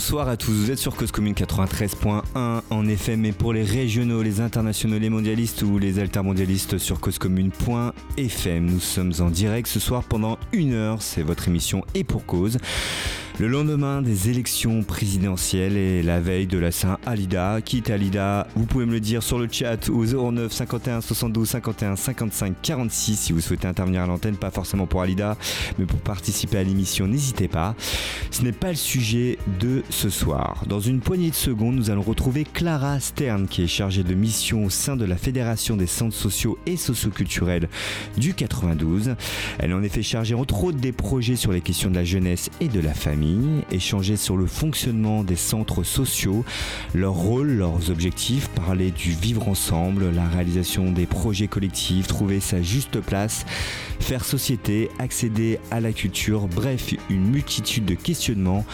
Bonsoir à tous, vous êtes sur Cause Commune 93.1 en FM et pour les régionaux, les internationaux, les mondialistes ou les altermondialistes sur causecommune.fm. Nous sommes en direct ce soir pendant une heure, c'est votre émission et pour cause. Le lendemain des élections présidentielles et la veille de la Saint-Alida, quitte Alida, vous pouvez me le dire sur le chat au 09 51 72 51 55 46 si vous souhaitez intervenir à l'antenne, pas forcément pour Alida, mais pour participer à l'émission, n'hésitez pas. Ce n'est pas le sujet de ce soir. Dans une poignée de secondes, nous allons retrouver Clara Stern qui est chargée de mission au sein de la Fédération des centres sociaux et socioculturels du 92. Elle est en effet chargée entre autres des projets sur les questions de la jeunesse et de la famille échanger sur le fonctionnement des centres sociaux, leur rôle, leurs objectifs, parler du vivre ensemble, la réalisation des projets collectifs, trouver sa juste place, faire société, accéder à la culture, bref, une multitude de questionnements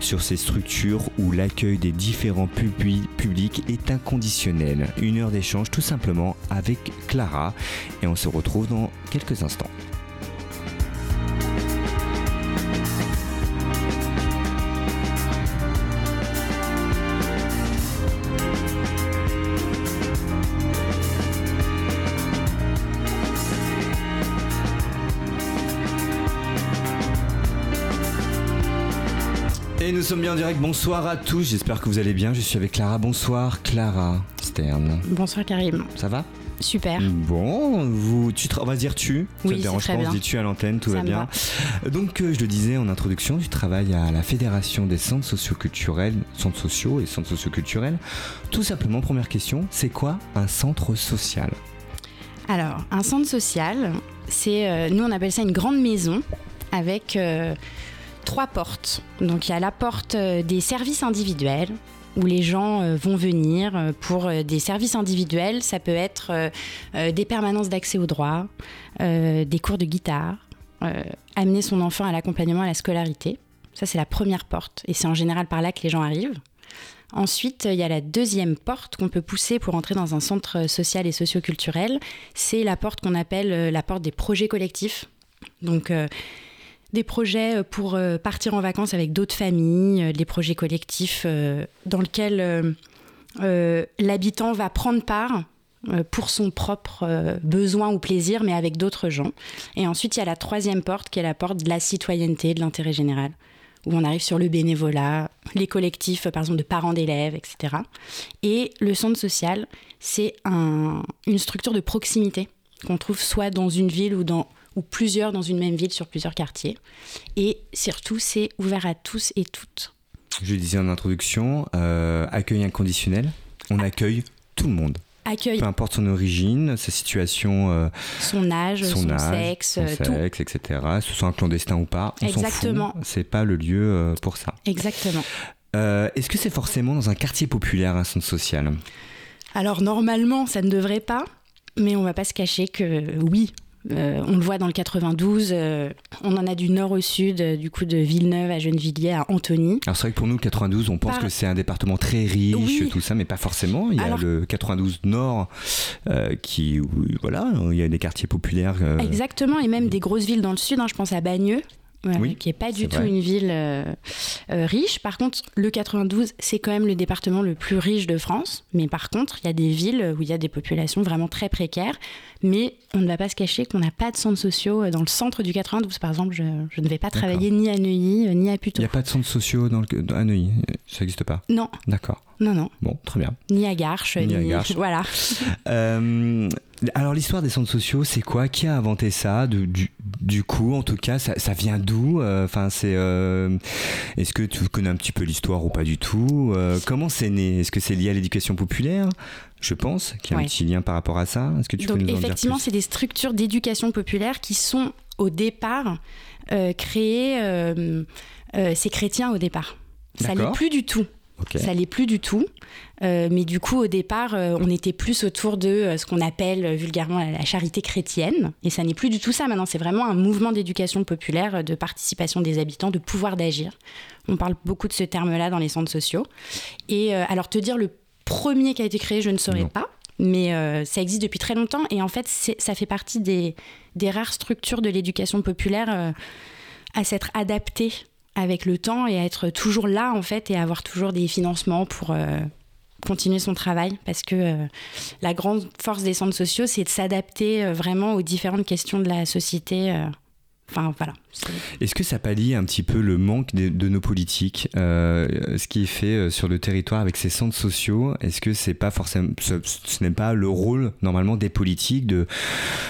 sur ces structures où l'accueil des différents publics est inconditionnel. Une heure d'échange tout simplement avec Clara et on se retrouve dans quelques instants. Sommes bien en direct. Bonsoir à tous. J'espère que vous allez bien. Je suis avec Clara. Bonsoir, Clara Stern. Bonsoir, Karim. Ça va? Super. Bon, vous, tu on va dire tu. Oui, ça te dérange pas, on se tu à l'antenne, tout va bien. Donc, euh, je le disais en introduction, tu travailles à la Fédération des centres socioculturels, centres sociaux et centres socioculturels. Tout simplement, première question, c'est quoi un centre social? Alors, un centre social, c'est, euh, nous on appelle ça une grande maison avec euh, trois portes. Donc il y a la porte euh, des services individuels où les gens euh, vont venir euh, pour des services individuels. Ça peut être des permanences d'accès au droit, des cours de guitare, amener son enfant à l'accompagnement à la scolarité. Ça, c'est la première porte. Et c'est en général par là que les gens arrivent. Ensuite, il y a la deuxième porte qu'on peut pousser pour entrer dans un centre social et socioculturel. C'est la porte qu'on appelle la porte des projets collectifs. Donc, des projets euh, pour euh, partir en vacances avec d'autres familles, euh, des projets collectifs dans lesquels l'habitant va prendre part pour son propre besoin ou plaisir, mais avec d'autres gens. Et ensuite, il y a la troisième porte qui est la porte de la citoyenneté, de l'intérêt général, où on arrive sur le bénévolat, les collectifs, par exemple, de parents d'élèves, etc. Et le centre social, c'est une structure de proximité qu'on trouve soit dans une ville ou dans ou plusieurs dans une même ville sur plusieurs quartiers. Et surtout, c'est ouvert à tous et toutes. Je disais en introduction, euh, accueil inconditionnel. On accueille tout le monde. Accueil. Peu importe son origine, sa situation, euh, son âge, son, sexe, son sexe etc. Ce soit un clandestin ou pas, on Exactement. C'est pas le lieu euh, pour ça. Exactement. Est-ce que c'est forcément dans un quartier populaire un centre social? Alors normalement, ça ne devrait pas, mais on va pas se cacher que oui, euh, on le voit dans le 92, euh, on en a du nord au sud, euh, du coup de Villeneuve à Gennevilliers à Antony. Alors c'est vrai que pour nous, le 92, on pense que c'est un département très riche, tout ça, mais pas forcément. Il y a le 92 nord qui, voilà, il y a des quartiers populaires. Exactement, et même des grosses villes dans le sud, hein, je pense à Bagneux, qui n'est pas du tout une ville euh, euh, riche. Par contre, le 92, c'est quand même le département le plus riche de France. Mais par contre, il y a des villes où il y a des populations vraiment très précaires. Mais on ne va pas se cacher qu'on n'a pas de centres sociaux euh, dans le centre du 92. Par exemple, je, ne vais pas travailler ni à Neuilly, ni à Puteaux. Il n'y a pas de centres sociaux dans le, à Neuilly? Ça n'existe pas? Non. D'accord. Non, non. Bon, très bien. Ni à Garches, ni, à Garches. Voilà. alors, l'histoire des centres sociaux, c'est quoi? Qui a inventé ça? Du, du, coup, en tout cas, ça, ça vient d'où? Enfin, c'est. Est-ce que tu connais un petit peu l'histoire ou pas du tout? Comment c'est né? Est-ce que c'est lié à l'éducation populaire? Je pense qu'il y a un petit lien par rapport à ça. Est-ce que tu Donc, peux nous effectivement, c'est des structures d'éducation populaire qui sont au départ créées. c'est chrétien au départ. Ça n'est plus du tout. Ça l'est plus du tout. Euh, mais du coup, au départ, euh, on était plus autour de euh, ce qu'on appelle vulgairement la, charité chrétienne. Et ça n'est plus du tout ça maintenant. C'est vraiment un mouvement d'éducation populaire, de participation des habitants, de pouvoir d'agir. On parle beaucoup de ce terme-là dans les centres sociaux. Et alors, te dire le premier qui a été créé, je ne saurais pas. Mais ça existe depuis très longtemps. Et en fait, ça fait partie des, des rares structures de l'éducation populaire à s'être adaptées avec le temps et à être toujours là en fait et avoir toujours des financements pour continuer son travail parce que la grande force des centres sociaux c'est de s'adapter vraiment aux différentes questions de la société Enfin voilà. Est-ce que ça pallie un petit peu le manque de, nos politiques, euh, ce qui est fait euh, sur le territoire avec ces centres sociaux? Est-ce que c'est pas forcément, ce, n'est pas le rôle normalement des politiques de,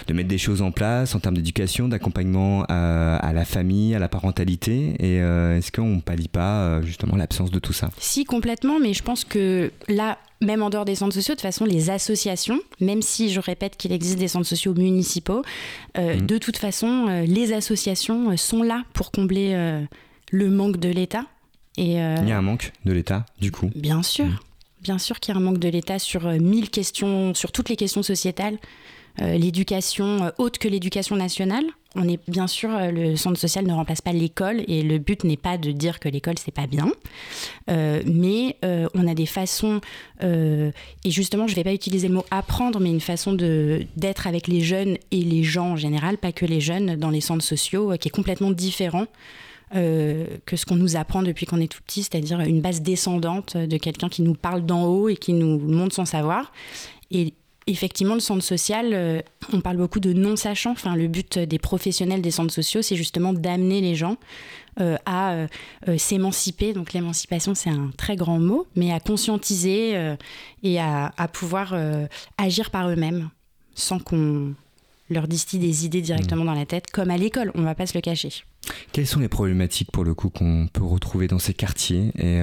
de mettre des choses en place en termes d'éducation, d'accompagnement à, la famille, à la parentalité? Et euh, est-ce qu'on pallie pas justement l'absence de tout ça? Si complètement, mais je pense que là même en dehors des centres sociaux, de toute façon, les associations, même si je répète qu'il existe des centres sociaux municipaux, euh, mmh. de toute façon, euh, les associations sont là pour combler le manque de l'État. Et, Il y a un manque de l'État, du coup Bien sûr. Mmh. Bien sûr qu'il y a un manque de l'État sur mille questions, sur toutes les questions sociétales. l'éducation, autre que l'éducation nationale, on est bien sûr, euh, le centre social ne remplace pas l'école et le but n'est pas de dire que l'école c'est pas bien, euh, mais euh, on a des façons et justement je vais pas utiliser le mot apprendre, mais une façon de d'être avec les jeunes et les gens en général, pas que les jeunes dans les centres sociaux, qui est complètement différent. que ce qu'on nous apprend depuis qu'on est tout petit, c'est-à-dire une base descendante de quelqu'un qui nous parle d'en haut et qui nous montre son savoir. Et Effectivement, le centre social, euh, on parle beaucoup de non-sachants. Enfin, le but des professionnels des centres sociaux, c'est justement d'amener les gens euh, à euh, s'émanciper. Donc l'émancipation, c'est un très grand mot, mais à conscientiser et à, à pouvoir agir par eux-mêmes sans qu'on leur distille des idées directement mmh. dans la tête, comme à l'école, on ne va pas se le cacher. Quelles sont les problématiques pour le coup qu'on peut retrouver dans ces quartiers et,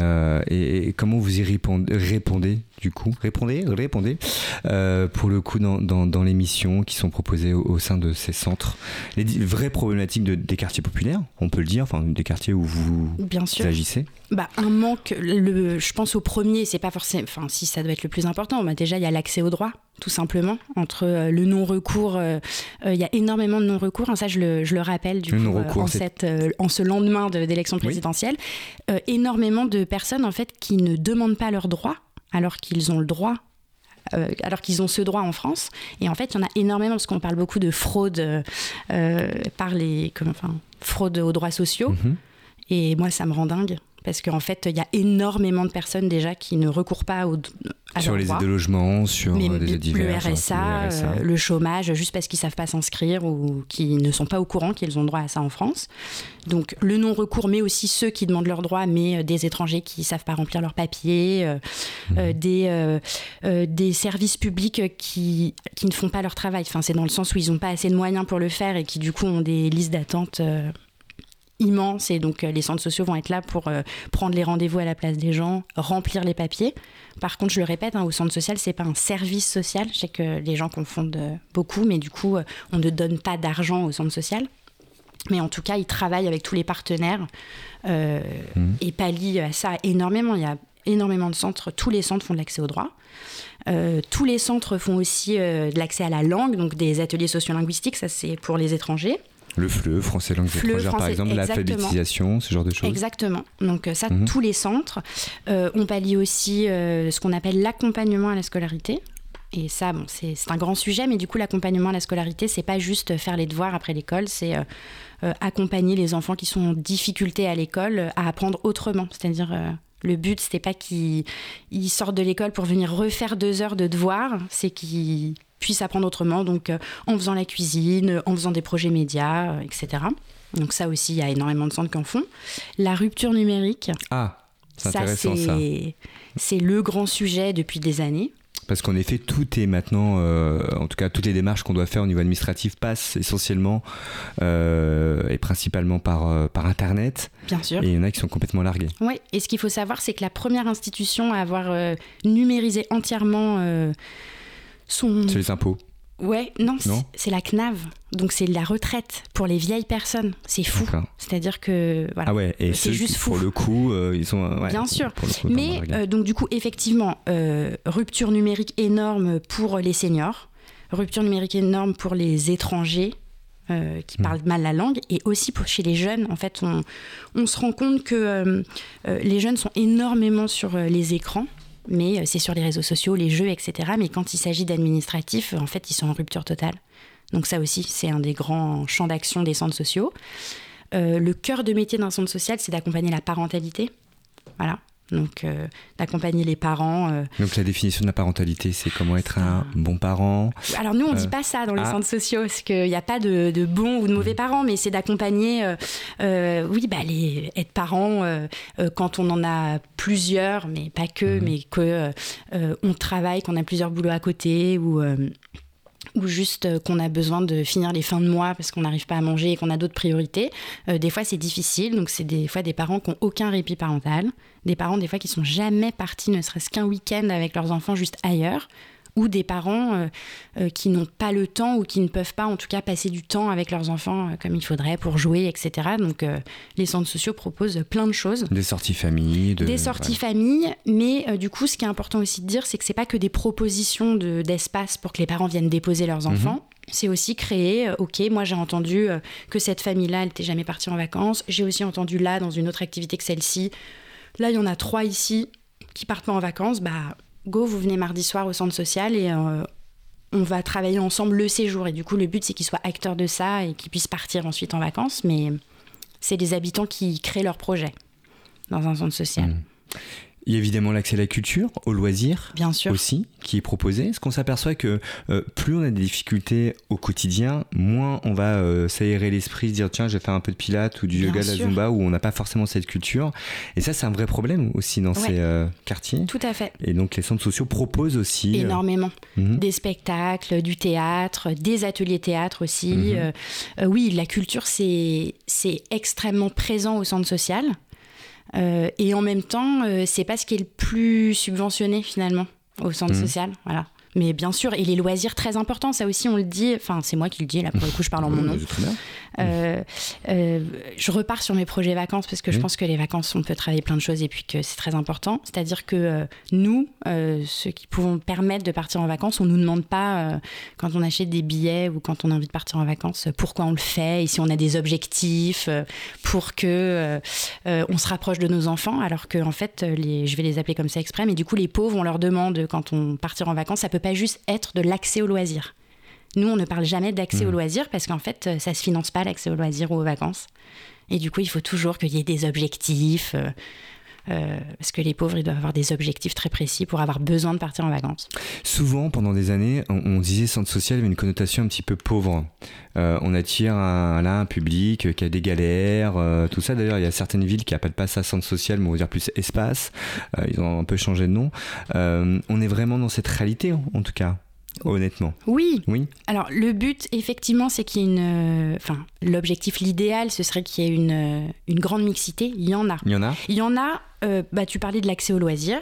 et, et comment vous y répondez du coup? Répondez, répondez. Euh, pour le coup, dans, dans, les missions qui sont proposées au, sein de ces centres, les vraies problématiques de, des quartiers populaires, on peut le dire, enfin des quartiers où vous Bien sûr. agissez bah, un manque, le, je pense au premier, c'est pas forcément, enfin si ça doit être le plus important, bah, déjà il y a l'accès au droit, tout simplement, entre euh, le non-recours, euh, il y a énormément de non-recours, hein, ça je le, je le, rappelle du coup, en, cette, en ce lendemain d'élection présidentielle, énormément de personnes en fait qui ne demandent pas leurs droits alors qu'ils ont le droit euh, alors qu'ils ont ce droit en France. Et en fait, il y en a énormément, parce qu'on parle beaucoup de fraude euh, par les, enfin, fraude aux droits sociaux. Mhm. Et moi, ça me rend dingue parce qu'en fait, il y a énormément de personnes déjà qui ne recourent pas au, à sur les aides de logement, sur des aides diverses, le RSA, euh, le, chômage, juste parce qu'ils savent pas s'inscrire ou qui ne sont pas au courant qu'ils ont droit à ça en France. Donc le non-recours, mais aussi ceux qui demandent leurs droits, mais euh, des étrangers qui savent pas remplir leurs papiers, euh, mmh. des, des services publics qui, qui ne font pas leur travail. Enfin, c'est dans le sens où ils n'ont pas assez de moyens pour le faire et qui du coup ont des listes d'attente immense et donc euh, les centres sociaux vont être là pour euh, prendre les rendez-vous à la place des gens, remplir les papiers. Par contre, je le répète, hein, au centre social, c'est pas un service social. Je sais que les gens confondent euh, beaucoup, mais du coup, on ne donne pas d'argent au centre social. Mais en tout cas, ils travaillent avec tous les partenaires mmh. et pallient à ça énormément. Il y a énormément de centres, tous les centres font de l'accès au droit. tous les centres font aussi de l'accès à la langue, donc des ateliers sociolinguistiques, ça c'est pour les étrangers. Le FLE, français langue étrangère par exemple, l'alphabétisation, ce genre de choses. Exactement. Donc euh, ça, mhm. tous les centres. Euh, on pallie aussi euh, ce qu'on appelle l'accompagnement à la scolarité. Et ça, bon, c'est un grand sujet, mais du coup, l'accompagnement à la scolarité, c'est pas juste faire les devoirs après l'école, c'est accompagner les enfants qui sont en difficulté à l'école à apprendre autrement. C'est-à-dire, le but, c'était pas qu'ils sortent de l'école pour venir refaire deux heures de devoirs, c'est qu'ils puissent apprendre autrement, donc euh, en faisant la cuisine, en faisant des projets médias, euh, etc. Donc ça aussi, il y a énormément de centres qui en font. La rupture numérique. Ah, c'est intéressant ça. C'est le grand sujet depuis des années. Parce qu'en effet, tout est maintenant, euh, en tout cas, toutes les démarches qu'on doit faire au niveau administratif passent essentiellement et principalement par, par Internet. Bien sûr. Et il y en a qui sont complètement largués. Oui, et ce qu'il faut savoir, c'est que la première institution à avoir numérisé entièrement c'est les impôts. Ouais, non, c'est la CNAV. Donc c'est la retraite pour les vieilles personnes. C'est fou. C'est-à-dire que voilà. Ah ouais, et c'est juste fou. Pour le coup, euh, ils sont. Bien sûr. Mais euh, donc du coup, effectivement, euh, rupture numérique énorme pour les seniors, rupture numérique énorme pour les étrangers. qui hmm. parlent mal la langue et aussi pour chez les jeunes en fait on, on se rend compte que les jeunes sont énormément sur les écrans mais euh, c'est sur les réseaux sociaux, les jeux, etc. Mais quand il s'agit d'administratifs, en fait, ils sont en rupture totale. Donc ça aussi, c'est un des grands champs d'action des centres sociaux. le cœur de métier d'un centre social, c'est d'accompagner la parentalité. Voilà. Donc, euh, d'accompagner les parents. Euh. Donc, la définition de la parentalité, c'est comment être un bon parent Alors, nous, on ne dit euh, pas ça dans les ah. centres sociaux, parce qu'il n'y a pas de, de, bons ou de mauvais mmh. parents, mais c'est d'accompagner, oui, bah, les, être parent quand on en a plusieurs, mais pas que, mmh. mais que on travaille, qu'on a plusieurs boulots à côté, ou ou juste euh, qu'on a besoin de finir les fins de mois parce qu'on n'arrive pas à manger et qu'on a d'autres priorités. Euh, des fois, c'est difficile. Donc, c'est des fois des parents qui n'ont aucun répit parental. Des parents, des fois, qui sont jamais partis, ne serait-ce qu'un week-end avec leurs enfants juste ailleurs ou des parents euh, euh, qui n'ont pas le temps ou qui ne peuvent pas en tout cas passer du temps avec leurs enfants euh, comme il faudrait pour jouer, etc. Donc les centres sociaux proposent plein de choses. Des sorties famille. Des sorties famille, mais du coup ce qui est important aussi de dire c'est que c'est pas que des propositions d'espace pour que les parents viennent déposer leurs mhm. enfants. C'est aussi créer, ok, moi j'ai entendu que cette famille-là, elle n'était jamais partie en vacances. J'ai aussi entendu là, dans une autre activité que celle-ci, là il y en a trois ici qui partent pas en vacances, bah go, vous venez mardi soir au centre social et euh, on va travailler ensemble le séjour. Et du coup, le but, c'est qu'ils soient acteurs de ça et qu'ils puissent partir ensuite en vacances. Mais c'est les habitants qui créent leur projet dans un centre social. Mmh. Il y a évidemment l'accès à la culture, au loisir Bien sûr. aussi, qui est proposé. Est-ce qu'on s'aperçoit que euh, plus on a des difficultés au quotidien, moins on va euh, s'aérer l'esprit, se dire tiens, je vais faire un peu de pilates ou du yoga, de la zumba, où on n'a pas forcément cette culture. Et ça, c'est un vrai problème aussi dans ces euh, quartiers. Tout à fait. Et donc les centres sociaux proposent aussi. Énormément. Mhm. Des spectacles, du théâtre, des ateliers théâtre aussi. Mhm. oui, la culture, c'est extrêmement présent au centre social. Euh, et en même temps, euh, c'est pas ce qui est le plus subventionné finalement au centre mmh. social. Voilà. Mais bien sûr, et les loisirs très importants, ça aussi on le dit, enfin c'est moi qui le dis, là pour le coup je parle en mon nom. Euh, euh, je repars sur mes projets vacances parce que je pense que les vacances on peut travailler plein de choses et puis que c'est très important. C'est-à-dire que euh, nous, ceux qui pouvons permettre de partir en vacances, on nous demande pas quand on achète des billets ou quand on a envie de partir en vacances pourquoi on le fait et si on a des objectifs pour que on se rapproche de nos enfants alors que en fait les, je vais les appeler comme ça exprès mais du coup les pauvres on leur demande quand on partir en vacances ça peut pas juste être de l'accès aux loisirs. Nous, on ne parle jamais d'accès aux mmh. loisirs parce qu'en fait, ça se finance pas l'accès aux loisirs ou aux vacances. Et du coup, il faut toujours qu'il y ait des objectifs. Euh, euh, parce que les pauvres, ils doivent avoir des objectifs très précis pour avoir besoin de partir en vacances. Souvent, pendant des années, on, disait centre social avait une connotation un petit peu pauvre. Euh, on attire un, là, un public qui a des galères, tout ça. D'ailleurs, il y a certaines villes qui n'appellent pas ça centre social, mais on va dire plus espace. ils ont un peu changé de nom. on est vraiment dans cette réalité, en tout cas honnêtement. Oui. Oui. Alors le but, effectivement, c'est qu'il y ait une. Euh, enfin, l'objectif, l'idéal, ce serait qu'il y ait une, euh, une grande mixité. Il y en a. Il y en a. Il y en a. Euh, bah, tu parlais de l'accès aux loisirs.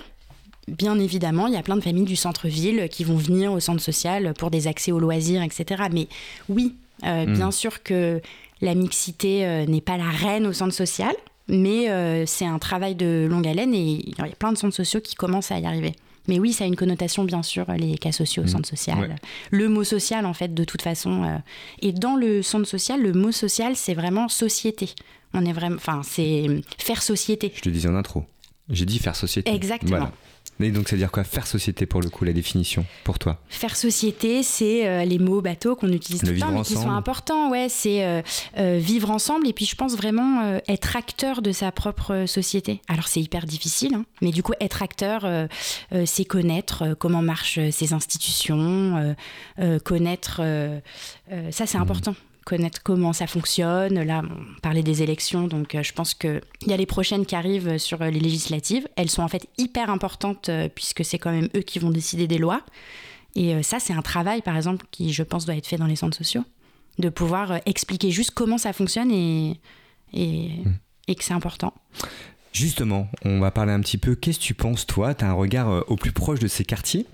Bien évidemment, il y a plein de familles du centre-ville qui vont venir au centre social pour des accès aux loisirs, etc. Mais oui, hmm. bien sûr que la mixité n'est pas la reine au centre social, mais c'est un travail de longue haleine et il y a plein de centres sociaux qui commencent à y arriver. Mais oui, ça a une connotation, bien sûr, les cas sociaux, au mmh. centre social. Le mot social, en fait, de toute façon. Euh, et dans le centre social, le mot social, c'est vraiment société. On est vraiment. Enfin, c'est faire société. Je te disais en intro. J'ai dit faire société. Exactement. Mais donc, ça veut dire quoi Faire société, pour le coup, la définition, pour toi? Faire société, c'est euh, les mots bateaux qu'on utilise tout le temps, mais qui sont importants. Ouais, c'est euh, euh, vivre ensemble et puis je pense vraiment être acteur de sa propre société. Alors, c'est hyper difficile, hein, mais du coup, être acteur, c'est connaître comment marchent ces institutions, connaître. ça, c'est mmh. important connaître comment ça fonctionne. Là, on parlait des élections, donc euh, je pense qu'il y a les prochaines qui arrivent sur euh, les législatives. Elles sont en fait hyper importantes euh, puisque c'est quand même eux qui vont décider des lois. Et ça, c'est un travail, par exemple, qui, je pense, doit être fait dans les centres sociaux, de pouvoir expliquer juste comment ça fonctionne et, et, mmh. et que c'est important. Justement, on va parler un petit peu. Qu'est-ce que tu penses, toi? Tu as un regard euh, au plus proche de ces quartiers.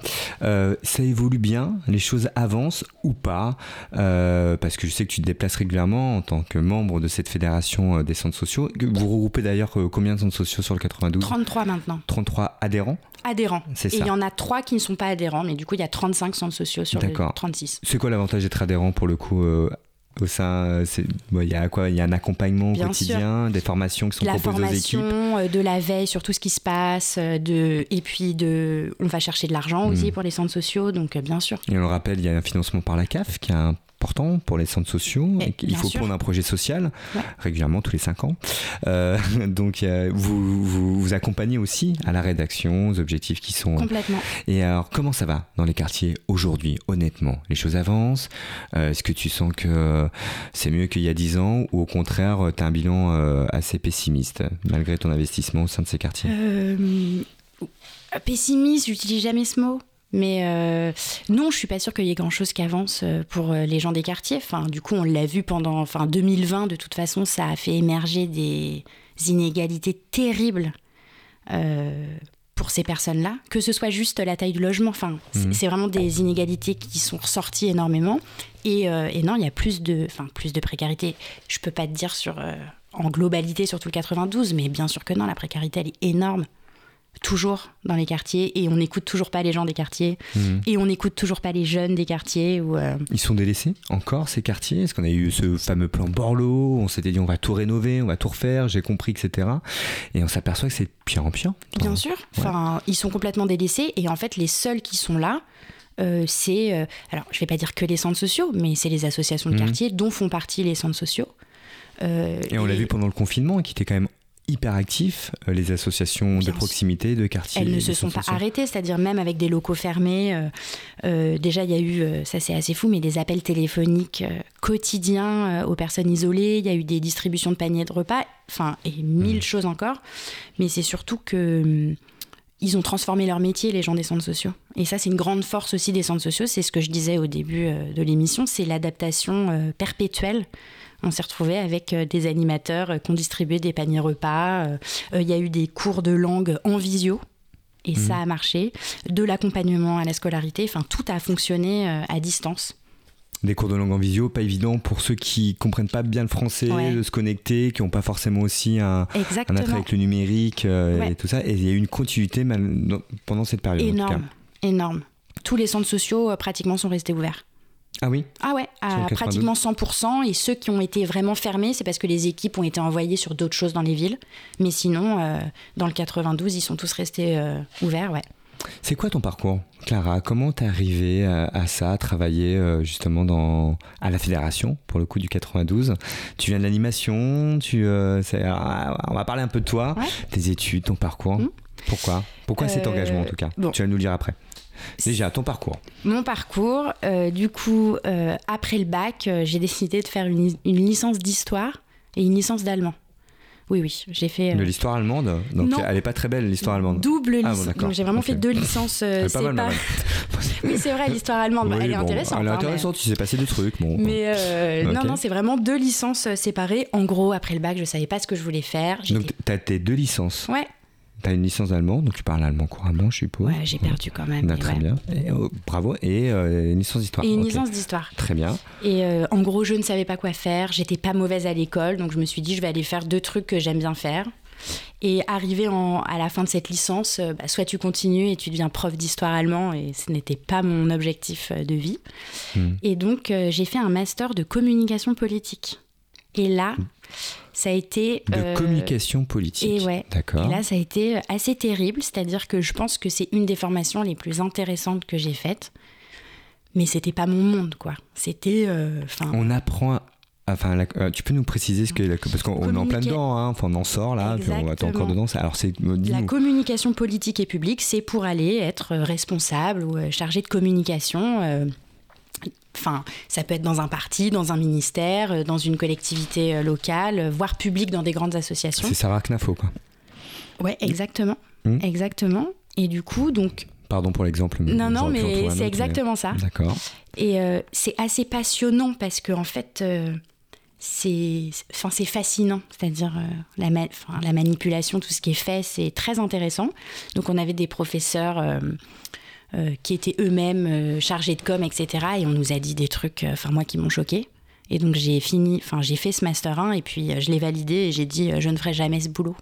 Euh, ça évolue bien Les choses avancent ou pas? Euh, Parce que je sais que tu te déplaces régulièrement en tant que membre de cette fédération des centres sociaux. Vous regroupez d'ailleurs combien de centres sociaux sur le 92 33 maintenant. 33 adhérents Adhérents. C'est ça. Et il y en a 3 qui ne sont pas adhérents, mais du coup, il y a 35 centres sociaux sur les 36. C'est quoi l'avantage d'être adhérent pour le coup au sein il y a quoi? Il y a un accompagnement au quotidien des formations qui sont proposées aux équipes? euh, de la veille sur tout ce qui se passe euh, de et puis de on va chercher de l'argent aussi hmm. pour les centres sociaux donc euh, bien sûr. Et on le rappelle il y a un financement par la CAF qui est un important pour les centres sociaux. Et Il faut sûr. prendre un projet social Ouais. régulièrement tous les cinq ans. Euh, donc euh, vous, vous vous accompagnez aussi à la rédaction, aux objectifs qui sont. Complètement. Et alors comment ça va dans les quartiers aujourd'hui, honnêtement? Les choses avancent Euh, Est-ce que tu sens que euh, c'est mieux qu'il y a 10 ans ou au contraire tu as un bilan euh, assez pessimiste malgré ton investissement au sein de ces quartiers? Euh, pessimiste, j'utilise jamais ce mot. Mais euh, non, je suis pas sûre qu'il y ait grand chose qui avance euh, pour euh, les gens des quartiers. Enfin, du coup, on l'a vu pendant enfin, 2020, de toute façon, ça a fait émerger des inégalités terribles euh, pour ces personnes-là. Que ce soit juste la taille du logement, enfin, c'est Mhm. c'est vraiment des inégalités qui sont ressorties énormément. Et, euh, et non, il y a plus de, enfin, plus de précarité. Je peux pas te dire sur, en globalité sur tout le 92, mais bien sûr que non, la précarité, elle est énorme toujours dans les quartiers et on n'écoute toujours pas les gens des quartiers Mhm. et on n'écoute toujours pas les jeunes des quartiers ou euh, Ils sont délaissés encore ces quartiers? Est-ce qu'on a eu ce fameux plan Borloo? On s'était dit on va tout rénover, on va tout refaire, j'ai compris, etc. Et on s'aperçoit que c'est pire en pire. bien sûr enfin ils sont complètement délaissés et en fait les seuls qui sont là euh, c'est euh, alors je vais pas dire que les centres sociaux mais c'est les associations de quartier dont font partie les centres sociaux Euh, Et on l'a vu pendant le confinement, qui était quand même hyper actif, euh, les associations Bien de proximité, de quartier. Elles ne se sont pas arrêtées, c'est-à-dire même avec des locaux fermés. euh, euh, déjà, il y a eu, ça c'est assez fou, mais des appels téléphoniques euh, quotidiens aux personnes isolées. Il y a eu des distributions de paniers de repas, enfin, et mille Mhm. choses encore. Mais c'est surtout que. Ils ont transformé leur métier, les gens des centres sociaux. Et ça, c'est une grande force aussi des centres sociaux. C'est ce que je disais au début euh, de l'émission, c'est l'adaptation euh, perpétuelle. On s'est retrouvé avec euh, des animateurs qui ont distribué des paniers repas. Il y a eu des cours de langue en visio. Et ça a marché. De l'accompagnement à la scolarité. Enfin, tout a fonctionné à distance. Des cours de langue en visio, pas évident pour ceux qui comprennent pas bien le français, Ouais. de se connecter, qui n'ont pas forcément aussi un, un attrait avec le numérique euh, Ouais. et tout ça. Et il y a eu une continuité mal- pendant cette période. en tout Énorme. cas. Énorme. Tous les centres sociaux, euh, pratiquement, sont restés ouverts. Ah oui? Ah ouais, à 92. pratiquement 100%. Et ceux qui ont été vraiment fermés, c'est parce que les équipes ont été envoyées sur d'autres choses dans les villes. Mais sinon, euh, dans le 92, ils sont tous restés ouverts, ouais. C'est quoi ton parcours, Clara? Comment t'es arrivée à, à ça, à travailler euh, justement dans, à la fédération, pour le coup du 92 Tu viens de l'animation, tu, euh, ah, on va parler un peu de toi, Ouais. tes études, ton parcours. Mhm. Pourquoi? Pourquoi cet Euh, engagement en tout cas? bon. Tu vas nous le dire après. Déjà, ton parcours. Mon parcours, euh, du coup, euh, après le bac, euh, j'ai décidé de faire une, une licence d'histoire et une licence d'allemand. Oui, oui, j'ai fait De euh, l'histoire allemande, donc non. elle est pas très belle l'histoire allemande. double Ah, bon, licence. Donc j'ai vraiment fait deux licences euh, est pas mal. Oui, c'est vrai, l'histoire allemande, bah, Oui, elle est bon, intéressante. Elle est hein, mais- intéressante, tu sais passer des trucs. Bon. Mais euh, non, non, c'est vraiment deux licences séparées. En gros, après le bac, je savais pas ce que je voulais faire. Donc tu as tes deux licences. Ouais, Tu as une licence d'allemand, donc tu parles allemand couramment, je suppose. ouais, j'ai perdu quand même. Ah, mais très ouais. bien. Et, oh, bravo. Et euh, une licence d'histoire. Et une licence d'histoire. Très bien. Et euh, en gros, je ne savais pas quoi faire. J'étais pas mauvaise à l'école, donc je me suis dit, je vais aller faire deux trucs que j'aime bien faire. Et arrivé en- à la fin de cette licence, euh, bah, soit tu continues et tu deviens prof d'histoire allemand, et ce n'était pas mon objectif de vie. Hmm. Et donc, euh, j'ai fait un master de communication politique. Et là, ça a été. De euh, communication politique. et ouais. D'accord. Et là, ça a été assez terrible, c'est-à-dire que je pense que c'est une des formations les plus intéressantes que j'ai faites. Mais c'était pas mon monde, quoi. C'était. euh. On apprend. Enfin, la- euh, tu peux nous préciser ce que la- parce qu'on on est en plein dedans, hein, enfin on en sort là, puis on être encore dedans. Alors c'est euh, La communication politique et publique, c'est pour aller être euh, responsable ou euh, chargé de communication. euh, Enfin, ça peut être dans un parti, dans un ministère, euh, dans une collectivité euh, locale, euh, voire publique dans des grandes associations. c'est Sarah Knafo quoi. Ouais, exactement, Hmm. exactement. Et du coup, donc, Pardon pour l'exemple. non, non, mais c'est exactement ça. D'accord. Et euh, c'est assez passionnant parce que en fait, euh, c'est, enfin, fascinant. C'est-à-dire euh, la, ma- la manipulation, tout ce qui est fait, c'est très intéressant. Donc on avait des professeurs qui étaient eux-mêmes euh, chargés de com, etc. Et on nous a dit des trucs, euh, enfin moi qui m'ont choqué. Et donc j'ai fini, enfin j'ai fait ce master 1 et puis euh, je l'ai validé et j'ai dit euh, je ne ferai jamais ce boulot.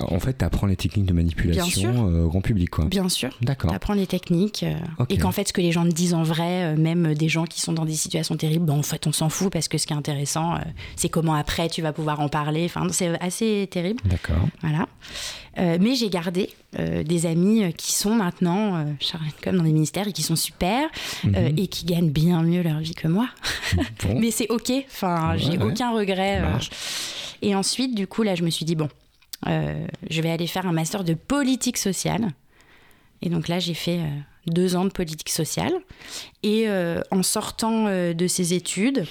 En fait, tu apprends les techniques de manipulation euh, au grand public, quoi. Bien sûr. D'accord. Tu apprends les techniques. euh, Et qu'en fait, ce que les gens te disent en vrai, euh, même des gens qui sont dans des situations terribles, ben, en fait, on s'en fout parce que ce qui est intéressant, euh, c'est comment après tu vas pouvoir en parler. Enfin, c'est assez terrible. D'accord. Voilà. Euh, mais j'ai gardé euh, des amis euh, qui sont maintenant euh, chargés de com dans des ministères et qui sont super Mhm. et qui gagnent bien mieux leur vie que moi. Bon. Mais c'est ok. Enfin, Ouais, j'ai ouais. aucun regret. Et ensuite, du coup, là, je me suis dit bon, je vais aller faire un master de politique sociale. Et donc là, j'ai fait deux ans de politique sociale. Et en sortant de ces études,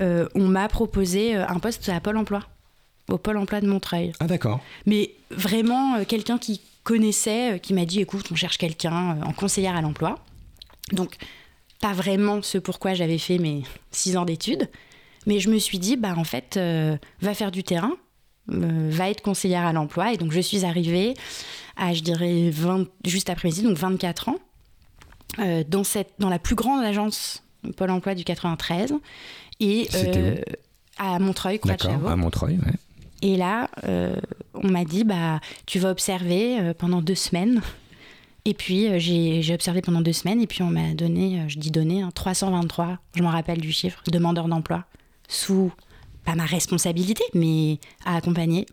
on m'a proposé un poste à Pôle Emploi, au Pôle Emploi de Montreuil. Ah, d'accord. Mais vraiment, euh, quelqu'un qui connaissait, euh, qui m'a dit écoute, on cherche quelqu'un euh, en conseillère à l'emploi. Donc, pas vraiment ce pourquoi j'avais fait mes six ans d'études. Mais je me suis dit, bah, en fait, va faire du terrain, va être conseillère à l'emploi. Et donc, je suis arrivée à, je dirais, 20, juste après-midi, donc 24 ans, dans, cette, dans la plus grande agence Pôle emploi du 93. Et à Montreuil, Croix de D'accord. Chavaux. À Montreuil, ouais. Et là, euh, on m'a dit, bah, tu vas observer euh, pendant deux semaines. Et puis, euh, j'ai observé pendant deux semaines. Et puis, on m'a donné, je dis donné, hein, 323, je me rappelle du chiffre, demandeurs d'emploi, sous, pas ma responsabilité, mais à accompagner.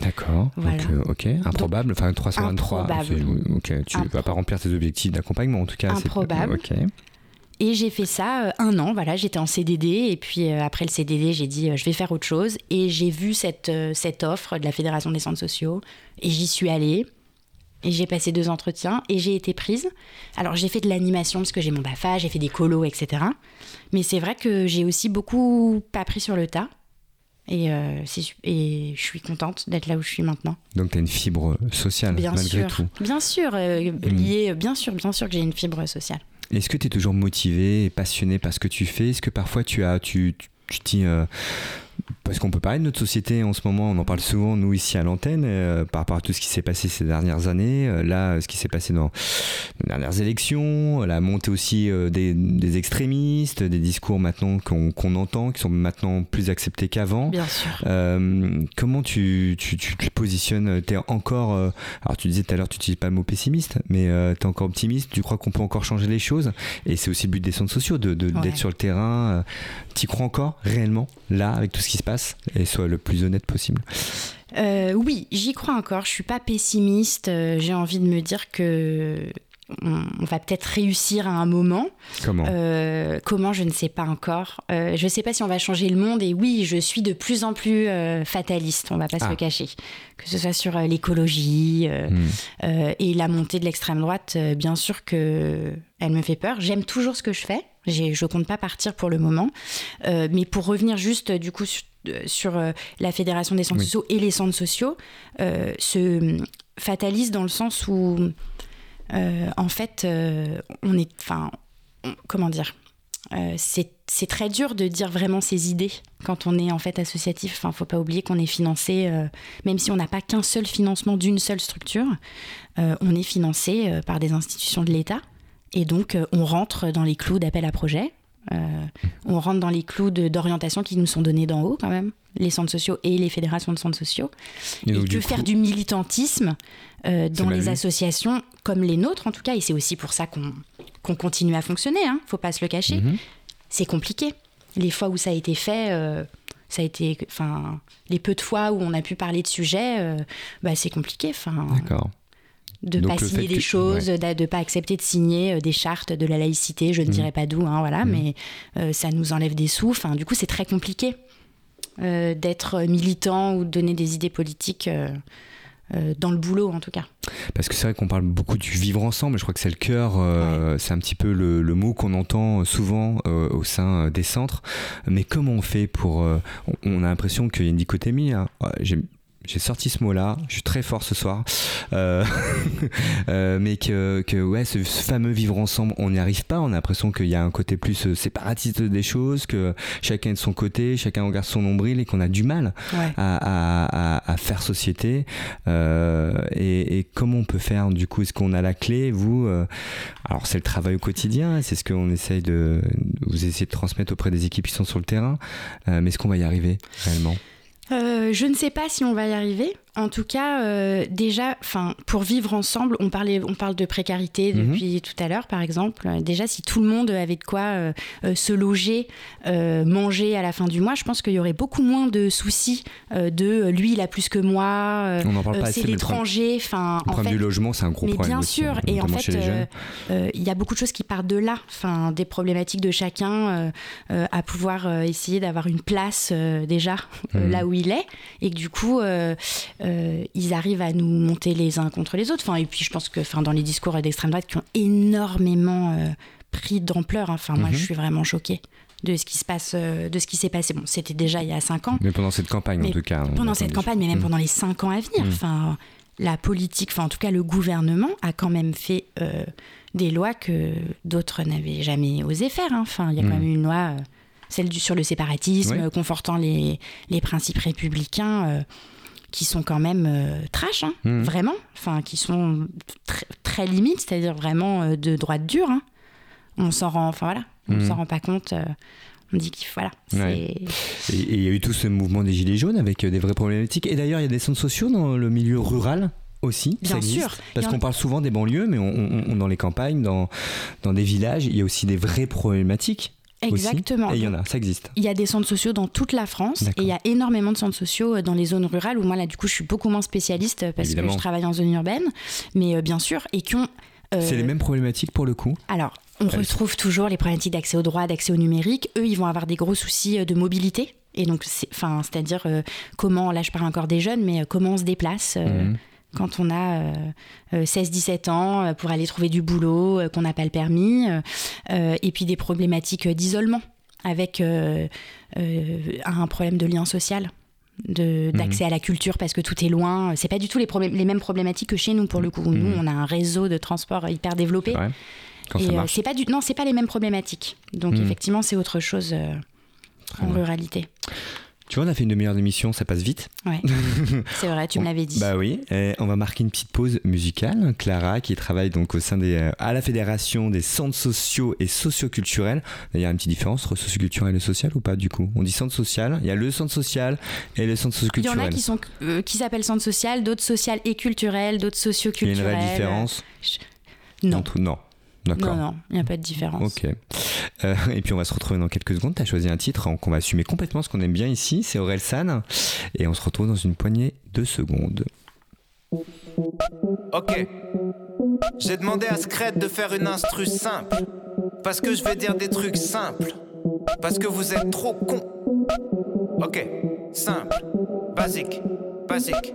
D'accord. Voilà. Donc, ok. Improbable. Enfin, 323. Improbable. Ok. Tu Impro- vas pas remplir tes objectifs d'accompagnement, en tout cas. Improbable. Ok. Et j'ai fait ça euh, un an, voilà, j'étais en CDD. Et puis, euh, après le CDD, j'ai dit, euh, je vais faire autre chose. Et j'ai vu cette, cette offre de la Fédération des centres sociaux. Et j'y suis allée. Et j'ai passé deux entretiens et j'ai été prise. Alors j'ai fait de l'animation parce que j'ai mon BAFA, j'ai fait des colos, etc. Mais c'est vrai que j'ai aussi beaucoup appris sur le tas. Et, euh, je suis contente d'être là où je suis maintenant. Donc, tu as une fibre sociale, Bien malgré sûr. tout. Bien sûr, euh, lié, bien sûr, bien sûr que j'ai une fibre sociale. Est-ce que tu es toujours motivé et passionné par ce que tu fais? Est-ce que parfois tu as, tu, tu, dis, euh, parce qu'on peut parler de notre société en ce moment, on en parle souvent nous ici à l'antenne, euh, par rapport à tout ce qui s'est passé ces dernières années, euh, là, ce qui s'est passé dans les dernières élections, la montée aussi euh, des, des extrémistes, des discours maintenant qu'on qu'on entend, qui sont maintenant plus acceptés qu'avant. Bien sûr. Comment tu, tu, tu te positionnes? T'es encore. euh, alors, tu disais tout à l'heure, tu n'utilises pas le mot pessimiste, mais tu es encore optimiste. Tu crois qu'on peut encore changer les choses? Et c'est aussi le but des centres sociaux, de, de- d'être Ouais. sur le terrain. tu crois encore réellement, là, avec tout ce qui se passe? Et sois le plus honnête possible. Euh, oui, j'y crois encore. Je suis pas pessimiste. Euh, J'ai envie de me dire que on, va peut-être réussir à un moment. Comment? Euh, comment, je ne sais pas encore. Euh, je ne sais pas si on va changer le monde. Et oui, je suis de plus en plus euh, fataliste. On va pas se Ah. le cacher. Que ce soit sur l'écologie Hmm. et la montée de l'extrême droite, bien sûr que elle me fait peur. J'aime toujours ce que je fais. Je compte pas partir pour le moment. Mais pour revenir juste du coup sur, sur, euh, la Fédération des centres Oui. sociaux et les centres sociaux, euh, se fatalise dans le sens où, euh, en fait, on est, enfin, comment dire, euh, c'est très dur de dire vraiment ses idées quand on est en fait associatif. Enfin, faut pas oublier qu'on est financé, euh, même si on n'a pas qu'un seul financement d'une seule structure, euh, on est financé par des institutions de l'État. Et donc, on rentre dans les clous d'appel à projet. Euh, on rentre dans les clous d'orientation qui nous sont donnés d'en haut, quand même, les centres sociaux et les fédérations de centres sociaux. Et que faire coup- du militantisme euh, dans les associations comme les nôtres, en tout cas, et c'est aussi pour ça qu'on continue à fonctionner, hein, faut pas se le cacher, Mhm. c'est compliqué. Les fois où ça a été fait, euh, ça a été, enfin, les peu de fois où on a pu parler de sujets, euh, bah, c'est compliqué. D'accord. De Donc, pas signer des que- choses, de pas accepter de signer euh, des chartes de la laïcité, je ne Mhm. dirais pas d'où, hein, voilà, Mhm. mais euh, ça nous enlève des sous. Enfin, du coup, c'est très compliqué euh, d'être militant ou de donner des idées politiques euh, dans le boulot, en tout cas. Parce que c'est vrai qu'on parle beaucoup du vivre ensemble, je crois que c'est le cœur, c'est un petit peu le, le mot qu'on entend souvent au sein des centres. Mais comment on fait pour... on, a l'impression qu'il y a une dichotomie. hein. J'ai j'ai sorti ce mot-là, je suis très fort ce soir, Euh, euh, mais que, que ouais, ce, ce fameux vivre ensemble, on n'y arrive pas. On a l'impression qu'il y a un côté plus euh, séparatiste des choses, que chacun est de son côté, chacun regarde son nombril et qu'on a du mal Ouais. à, à- à- à faire société euh, et, et comment on peut faire du coup est-ce qu'on a la clé vous euh, alors c'est le travail au quotidien c'est ce qu'on essaye de vous essayez de transmettre auprès des équipes qui sont sur le terrain euh, mais est-ce qu'on va y arriver réellement? Euh, je ne sais pas si on va y arriver. En tout cas, euh, déjà, enfin, pour vivre ensemble, on parlait, on parle de précarité Mhm. depuis tout à l'heure, par exemple. Euh, Déjà, si tout le monde avait de quoi euh, se loger, euh, manger à la fin du mois, je pense qu'il y aurait beaucoup moins de soucis de lui, il a plus que moi, On n'en parle pas c'est mais le problème, l'étranger. En problème fait, du logement, c'est un gros mais problème bien aussi, sûr, et en fait, il y a beaucoup de choses qui partent de là, enfin, des problématiques de chacun à pouvoir essayer d'avoir une place déjà Mhm. là où il est, et que du coup, euh, ils arrivent à nous monter les uns contre les autres. Enfin, et puis je pense que, enfin, dans les discours d'extrême droite qui ont énormément euh, pris d'ampleur, hein, enfin, moi, Mhm. je suis vraiment choquée de ce qui se passe, euh, de ce qui s'est passé. Bon, c'était déjà il y a cinq ans Mais pendant cette campagne, en tout cas. pendant cette campagne, mais même Mm. pendant les cinq ans à venir. Enfin, la politique, enfin en tout cas le gouvernement a quand même fait euh, des lois que d'autres n'avaient jamais osé faire. hein. Enfin, il y a quand même une loi, celle du, sur le séparatisme, Oui. confortant les, les principes républicains. euh, qui sont quand même euh, trash, hein, Mm. vraiment, enfin qui sont tr- très limites, c'est-à-dire vraiment euh, de droite dure. hein. On s'en rend, enfin voilà, on Mm. s'en rend pas compte. euh, on dit qu'il voilà, Ouais. Et il y a eu tout ce mouvement des Gilets jaunes avec euh, des vraies problématiques. Et d'ailleurs, il y a des centres sociaux dans le milieu rural aussi. ça Bien existe. sûr. Parce qu'on parle souvent des banlieues, mais on, on- on- dans les campagnes, dans, dans des villages, il y a aussi des vraies problématiques. Aussi. exactement. Et il y en a, ça existe. Il y a des centres sociaux dans toute la France et il y a énormément de centres sociaux euh, dans les zones rurales où moi là du coup je suis beaucoup moins spécialiste euh, parce Évidemment. que je travaille en zone urbaine, mais euh, bien sûr et qui ont euh, C'est les mêmes problématiques pour le coup. alors on retrouve toujours les problématiques d'accès au droit, d'accès au numérique. Eux ils vont avoir des gros soucis de mobilité et donc c'est enfin c'est-à-dire euh, comment là je parle encore des jeunes mais comment on se déplace. Mhm. Quand on a euh, euh, 16-17 ans euh, pour aller trouver du boulot, euh, qu'on n'a pas le permis, euh, euh, et puis des problématiques euh, d'isolement avec euh, euh, un problème de lien social Mhm. d'accès à la culture parce que tout est loin c'est pas du tout les, mêmes problématiques que chez nous pour le coup nous Mhm. on a un réseau de transport hyper développé. Quand et euh, c'est pas du non c'est pas les mêmes problématiques donc Mhm. effectivement c'est autre chose euh, en bien. ruralité Tu vois, on a fait une demi-heure d'émission, ça passe vite. ouais c'est vrai tu me l'avais dit Bah oui, et on va marquer une petite pause musicale. Clara, qui travaille donc au sein des, euh, à la Fédération des centres sociaux et socioculturels. Il y a une petite différence entre socioculturel et social ou pas du coup? On dit centre social, il y a le centre social et le centre Il y socioculturel. en a qui sont euh, qui s'appellent centre social, d'autres social et culturel, d'autres Il y a socioculturels. une vraie différence? Non, entre- Non. D'accord. non, non, il n'y a pas de différence. Ok. Euh, et puis on va se retrouver dans quelques secondes. Tu as choisi un titre hein, qu'on va assumer complètement ce qu'on aime bien ici. C'est Aurel San. Et on se retrouve dans une poignée de secondes. Ok. J'ai demandé à Scred de faire une instru simple. Parce que je vais dire des trucs simples. Parce que vous êtes trop cons. Ok. Simple. Basique. Basique.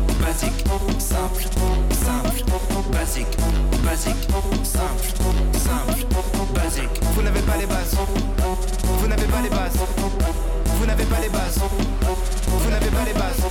Basique. Simple. Simple. Basique. Basique. Simple. Simple. Basique. Vous n'avez pas les bases. Vous n'avez pas les bases. Vous n'avez pas les bases. Vous n'avez pas les bases.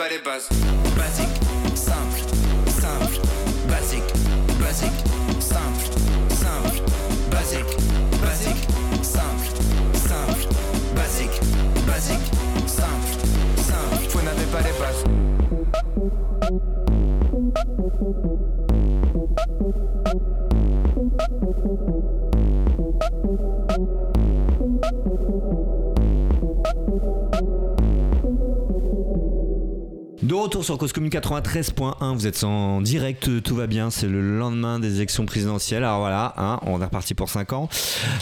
pas les bases. Basique, simple, simple, basique, basique, simple, simple, basique, basique, simple, simple, basique, basique, simple, simple. Vous n'avez pas les bases. Thank you. De retour sur Cause Commune 93.1, vous êtes en direct, tout va bien, c'est le lendemain des élections présidentielles. Alors voilà, hein, on est reparti pour 5 ans.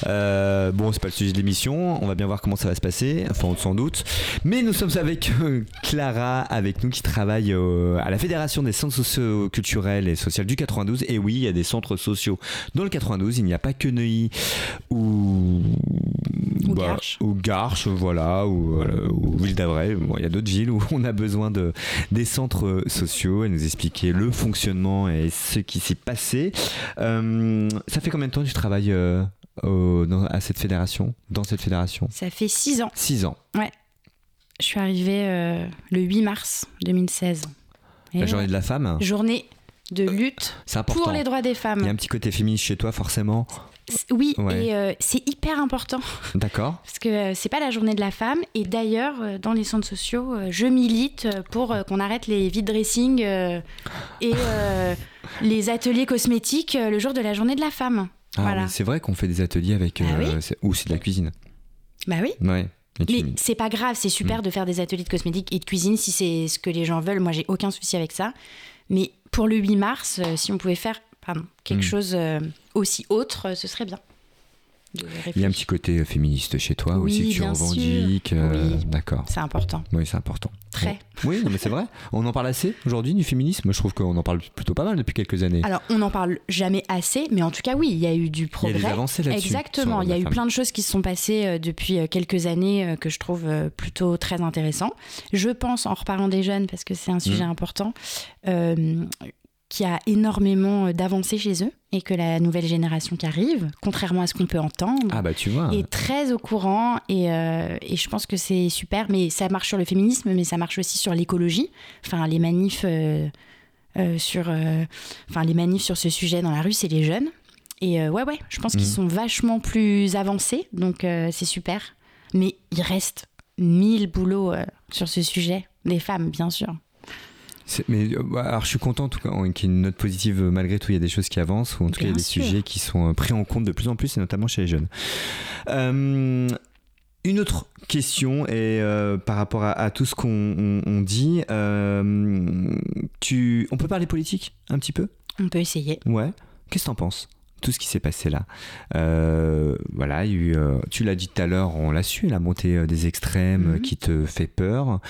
Euh, bon, c'est pas le sujet de l'émission, on va bien voir comment ça va se passer, enfin sans doute. Mais nous sommes avec euh, Clara, avec nous qui travaille à la Fédération des centres sociaux culturels et sociaux du 92. Et oui, il y a des centres sociaux dans le 92, il n'y a pas que Neuilly ou Ou bah, Garches. ou Garches, voilà, ou, euh, ou Ville d'Avray. Bon, il y a d'autres villes où on a besoin de des centres sociaux. Elle nous expliquer le fonctionnement et ce qui s'est passé. Euh, ça fait combien de temps que tu travailles euh, au- dans- à cette fédération, dans cette fédération? Ça fait six ans. Six ans. Je suis arrivée euh, le 8 mars 2016. Et La ouais. journée de la femme, Journée de lutte pour les droits des Il y a femmes. un petit côté féministe chez toi, forcément? Oui, Ouais. et euh, c'est hyper important D'accord. parce que euh, c'est pas la journée de la femme. Et d'ailleurs, euh, dans les centres sociaux, euh, je milite pour qu'on arrête les vide dressing et les ateliers cosmétiques le jour de la journée de la femme. Ah, Voilà. c'est vrai qu'on fait des ateliers avec. Ah euh, oui c'est- ou c'est de la cuisine. Bah oui. Ouais. Mais c'est pas grave, c'est Mm. super de faire des ateliers de cosmétiques et de cuisine si c'est ce que les gens veulent. Moi, j'ai aucun souci avec ça. Mais pour le 8 mars, si on pouvait faire pardon, quelque Mm. chose euh, aussi autre, euh, ce serait bien. Il y a un petit côté féministe chez toi Oui, aussi que tu revendiques. euh, Oui. D'accord. C'est important. Oui, c'est important. Très. Oui, non, mais c'est vrai. On en parle assez aujourd'hui du féminisme. Je trouve qu'on en parle plutôt pas mal depuis quelques années. Alors, on n'en parle jamais assez, mais en tout cas, oui, il y a eu du Il y a progrès. des avancées là-dessus. Exactement, il y a eu plein de choses qui se sont passées euh, depuis euh, quelques années euh, que je trouve euh, plutôt très intéressant. Je pense, en reparlant des jeunes, parce que c'est un sujet Mhm. important, euh, qu'il y a énormément euh, d'avancées chez eux et que la nouvelle génération qui arrive, contrairement à ce qu'on peut entendre, Ah bah tu vois. est très au courant et, euh, et je pense que c'est super. Mais ça marche sur le féminisme, mais ça marche aussi sur l'écologie. Enfin, les manifs euh, euh, sur, enfin les manifs sur ce sujet dans la rue, c'est les jeunes. Et ouais, ouais, je pense qu'ils Mhm. sont vachement plus avancés, donc c'est super. Mais il reste mille boulots sur ce sujet, des femmes, bien sûr. Mais euh, bah, alors je suis content qu'il y ait une note positive euh, malgré tout. Il y a des choses qui avancent ou en tout cas il y a des sûr. sujets qui sont euh, pris en compte de plus en plus et notamment chez les jeunes. Euh, une autre question et euh, par rapport à, à tout ce qu'on on- on dit, euh, tu, on peut parler politique un petit peu? On peut essayer. Ouais. Qu'est-ce que t'en penses? Tout ce qui s'est passé là. Euh, voilà, il y a eu, euh, tu l'as dit tout à l'heure, on l'a su, la montée euh, des extrêmes Mhm. qui te fait peur.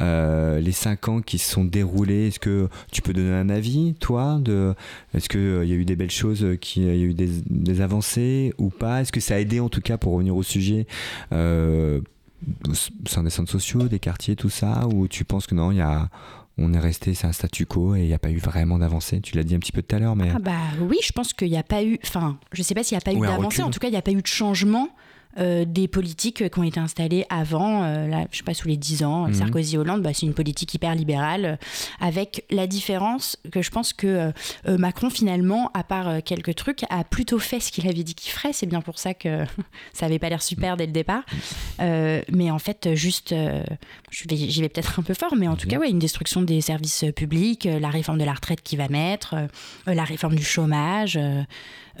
Euh, les cinq ans qui se sont déroulés, est-ce que tu peux donner un avis, toi de, Est-ce qu'il y a eu des belles choses, qui, il y a eu des, des avancées ou pas? Est-ce que ça a aidé en tout cas pour revenir au sujet sein des centres sociaux, des quartiers, tout ça Ou tu penses que non, il y a, on est resté, c'est un statu quo et il n'y a pas eu vraiment d'avancée. Tu l'as dit un petit peu tout à l'heure, mais... Ah bah oui, je pense qu'il n'y a pas eu, enfin, je sais pas s'il n'y a pas eu Ouais, d'avancée, en tout cas, il n'y a pas eu de changement des politiques qui ont été installées avant, euh, là, je sais pas, sous les 10 ans, Mhm. Sarkozy-Hollande, bah, c'est une politique hyper libérale, euh, avec la différence que je pense que euh, euh, Macron, finalement, à part euh, quelques trucs, a plutôt fait ce qu'il avait dit qu'il ferait, c'est bien pour ça que ça avait pas l'air super dès le départ, Euh, mais en fait, juste, euh, j'y vais peut-être un peu fort, mais en tout cas, ouais, une destruction des services euh, publics, euh, la réforme de la retraite qui va mettre, euh, euh, la réforme du chômage, euh,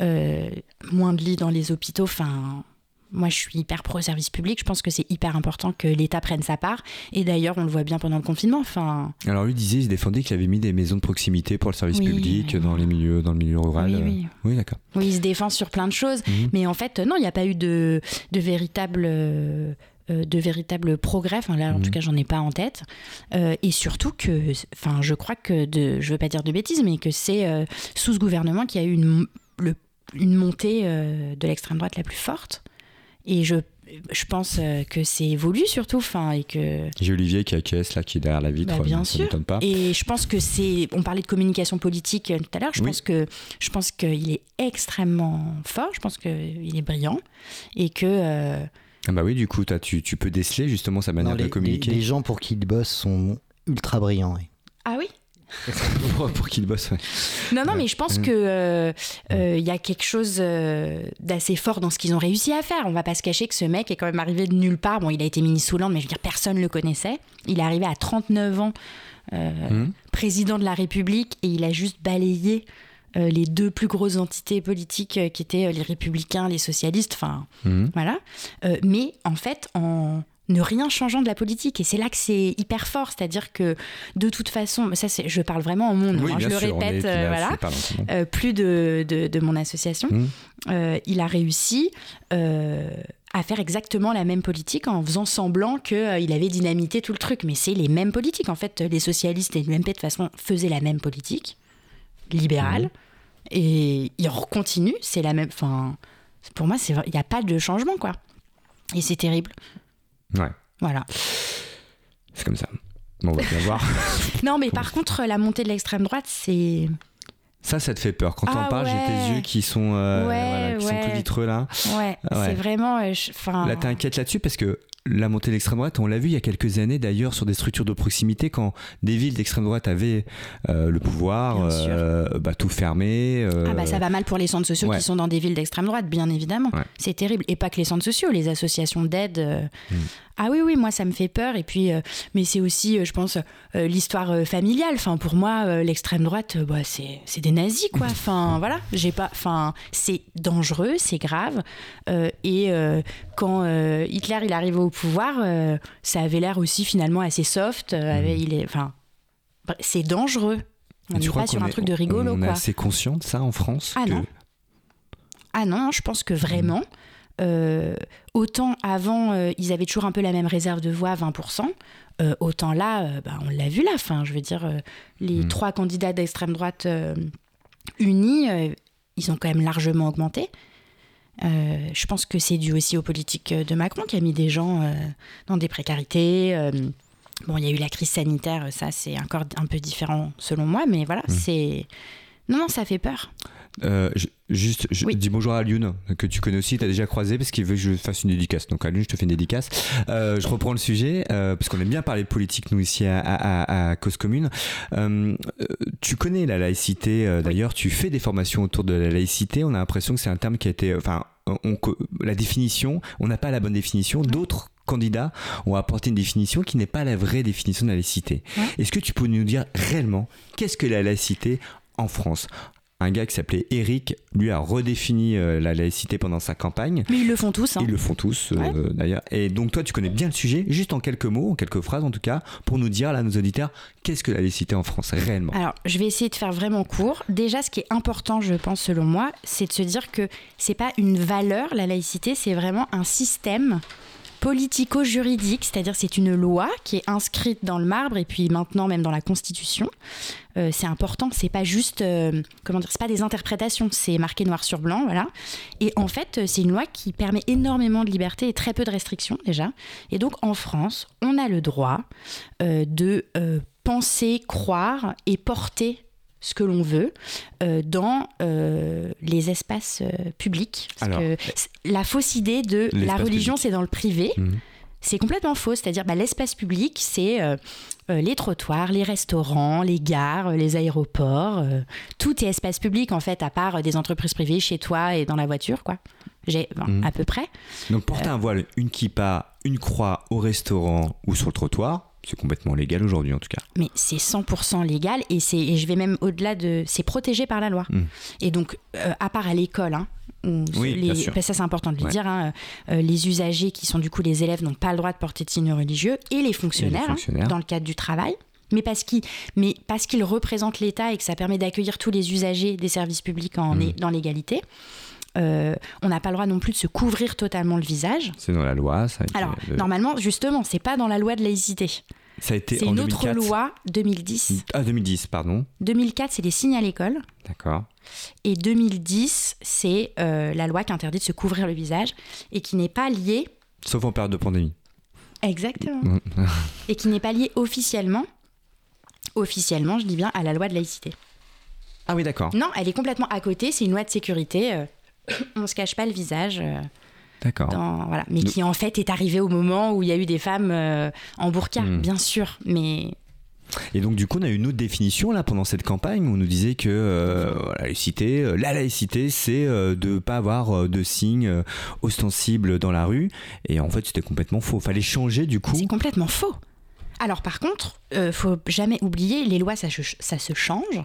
euh, moins de lits dans les hôpitaux. Enfin, moi, je suis hyper pro service public. Je pense que c'est hyper important que l'État prenne sa part. Et d'ailleurs, on le voit bien pendant le confinement. Enfin, Alors lui disait, il se défendait qu'il avait mis des maisons de proximité pour le service Oui, public oui. dans les milieux, dans le milieu rural. oui, oui. Oui, d'accord. Oui, il se défend sur plein de choses. Mhm. Mais en fait, non, il n'y a pas eu de, de véritable. euh, euh, de véritable progrès, enfin là en Mhm. tout cas j'en ai pas en tête, Euh, et surtout que, enfin je crois que, de, je veux pas dire de bêtises, mais que c'est euh, sous ce gouvernement qu'il y a eu une, le- une montée euh, de l'extrême droite la plus forte, et je, je pense euh, que c'est voulu surtout, enfin et que J'ai Olivier qui acquiesce là, qui est derrière la vitre. Bah, bien ça sûr. pas. Et je pense que c'est. On parlait de communication politique euh, tout à l'heure. Je Oui. pense que je pense qu'il est extrêmement fort. Je pense qu'il est brillant et que. euh, Ah bah oui, du coup, tu, tu peux déceler justement sa manière Non, les, de communiquer les- les gens pour qui il bosse sont ultra brillants. Ah oui? Pour, pour qu'il bosse. ouais. Non, non, mais je pense Mm. que euh, euh, il y a quelque chose euh, d'assez fort dans ce qu'ils ont réussi à faire. On va pas se cacher que ce mec est quand même arrivé de nulle part. Bon, il a été ministre sous Hollande, mais je veux dire, personne le connaissait. Il est arrivé à 39 ans, euh, Mhm. président de la République, et il a juste balayé euh, les deux plus grosses entités politiques euh, qui étaient euh, les républicains, les socialistes, enfin Mhm. voilà. Euh, mais en fait, en ne rien changeant de la politique. Et c'est là que c'est hyper fort, c'est-à-dire que de toute façon, ça c'est, je parle vraiment en mon nom, Oui, hein, je le répète, est euh, là, voilà. Euh, plus de, de, de mon association, Mhm. euh, il a réussi à faire exactement la même politique en faisant semblant qu'il avait dynamité tout le truc. Mais c'est les mêmes politiques. En fait, les socialistes et l'UMP, de toute façon, faisaient la même politique, libérale. Mhm. Et ils continuent, c'est la même... Enfin, pour moi, il n'y a pas de changement, quoi. Et c'est terrible. Ouais, Voilà. c'est comme ça. Bon, on va bien voir. Non, mais par contre, la montée de l'extrême droite, c'est... Ça, ça te fait peur. Quand Ah on parle, j'ai tes yeux qui sont, euh, Ouais, voilà, qui sont tout vitreux là. Ouais, Ah c'est vraiment... euh. Là, t'inquiètes là-dessus parce que la montée de l'extrême droite, on l'a vu il y a quelques années d'ailleurs sur des structures de proximité quand des villes d'extrême droite avaient euh, le pouvoir, euh, bah, tout fermé. euh, Ah bah ça va mal pour les centres sociaux ouais. qui sont dans des villes d'extrême droite, bien évidemment. Ouais. C'est terrible. Et pas que les centres sociaux, les associations d'aide. euh, Mm. Ah oui, oui, moi ça me fait peur. Et puis, mais c'est aussi, je pense, l'histoire familiale. Enfin, pour moi, l'extrême droite, bah, c'est c'est des nazis, quoi. Enfin, voilà. J'ai pas. Enfin, c'est dangereux, c'est grave. Et quand Hitler il arrive au pouvoir, euh, ça avait l'air aussi finalement assez soft. euh, avait- il est, enfin, bref, c'est dangereux. On Mm. n'est pas sur un est- truc de rigolo, On est quoi. assez conscient de ça en France Ah que- non. Ah non, je pense que vraiment, euh, autant avant, ils avaient toujours un peu la même réserve de voix, 20%, euh, autant là, bah, on l'a vu là, fin, je veux dire, les Mm. trois candidats d'extrême droite unis, ils ont quand même largement augmenté. Euh, je pense que c'est dû aussi aux politiques de Macron qui a mis des gens euh, dans des précarités. euh, bon, il y a eu la crise sanitaire, ça c'est encore un peu différent selon moi, mais voilà, Mm. c'est... Non, non, ça fait peur. Euh, je- juste, je Oui. dis bonjour à Lune, que tu connais aussi, tu as déjà croisé parce qu'il veut que je fasse une dédicace. Donc à Lune, je te fais une dédicace. Euh, je reprends le sujet, euh, parce qu'on aime bien parler de politique, nous, ici à, à- à- à Cause Commune. Euh, tu connais la laïcité, d'ailleurs, tu fais des formations autour de la laïcité. On a l'impression que c'est un terme qui a été. Enfin, on- la définition, on n'a pas la bonne définition. D'autres candidats ont apporté une définition qui n'est pas la vraie définition de la laïcité. Ouais. Est-ce que tu peux nous dire réellement qu'est-ce que la laïcité en France? Un gars qui s'appelait Eric, lui a redéfini euh, la laïcité pendant sa campagne. Mais ils le font tous. hein. Ils le font tous, euh, Ouais. d'ailleurs. Et donc, toi, tu connais bien le sujet, juste en quelques mots, en quelques phrases en tout cas, pour nous dire, là, nos auditeurs, qu'est-ce que la laïcité en France réellement? Alors, je vais essayer de faire vraiment court. Déjà, ce qui est important, je pense, selon moi, c'est de se dire que c'est pas une valeur, la laïcité, c'est vraiment un système politico-juridique, c'est-à-dire c'est une loi qui est inscrite dans le marbre et puis maintenant même dans la Constitution. Euh, c'est important, c'est pas juste, euh, comment dire, c'est pas des interprétations, c'est marqué noir sur blanc, voilà. Et en fait, euh, c'est une loi qui permet énormément de liberté et très peu de restrictions déjà. Et donc en France, on a le droit de penser, croire et porter ce que l'on veut euh, dans euh, les espaces euh, publics. Parce Alors, que c- la fausse idée de la religion, c'est dans le privé. Mhm. C'est complètement faux. C'est-à-dire, bah, l'espace public, c'est les trottoirs, les restaurants, les gares, les aéroports. tout est espace public, en fait, à part des entreprises privées chez toi et dans la voiture, quoi. J'ai, Mhm. à peu près. Donc, porter un voile, une kippa, une croix au restaurant ou sur le trottoir, c'est complètement légal aujourd'hui en tout cas. Mais c'est 100% légal et, et je vais même au-delà de. C'est protégé par la loi. Mhm. Et donc, euh, à part à l'école, hein, Oui, les- bien sûr. bah, ça c'est important de le Ouais. dire, hein, euh, les usagers qui sont du coup les élèves n'ont pas le droit de porter de signes religieux et les fonctionnaires, hein, fonctionnaires. dans le cadre du travail. Mais parce qu'ils, qu'ils représentent l'État et que ça permet d'accueillir tous les usagers des services publics en, Mhm. dans l'égalité, euh, on n'a pas le droit non plus de se couvrir totalement le visage. C'est dans la loi, ça a été, Alors, normalement, justement, c'est pas dans la loi de laïcité. ça a été C'est une autre 2004. loi, 2010. Ah, 2010, pardon. 2004, c'est les signes à l'école. D'accord. Et 2010, c'est euh, la loi qui interdit de se couvrir le visage et qui n'est pas liée. Sauf en période de pandémie. Exactement. Mhm. Et qui n'est pas liée officiellement. Officiellement, je dis bien à la loi de laïcité. Ah oui, d'accord. Non, elle est complètement à côté. C'est une loi de sécurité. euh, on se cache pas le visage. euh, D'accord. voilà. Mais qui en fait est arrivée au moment où il y a eu des femmes euh, en burqa, Mhm. bien sûr. Mais Et donc du coup, on a eu une autre définition là pendant cette campagne où on nous disait que euh, la laïcité, euh, la laïcité, c'est de pas avoir de signes ostensibles dans la rue. Et en fait, c'était complètement faux. Fallait changer du coup. c'est complètement faux. Alors par contre, faut jamais oublier, les lois, ça, se- ça se change.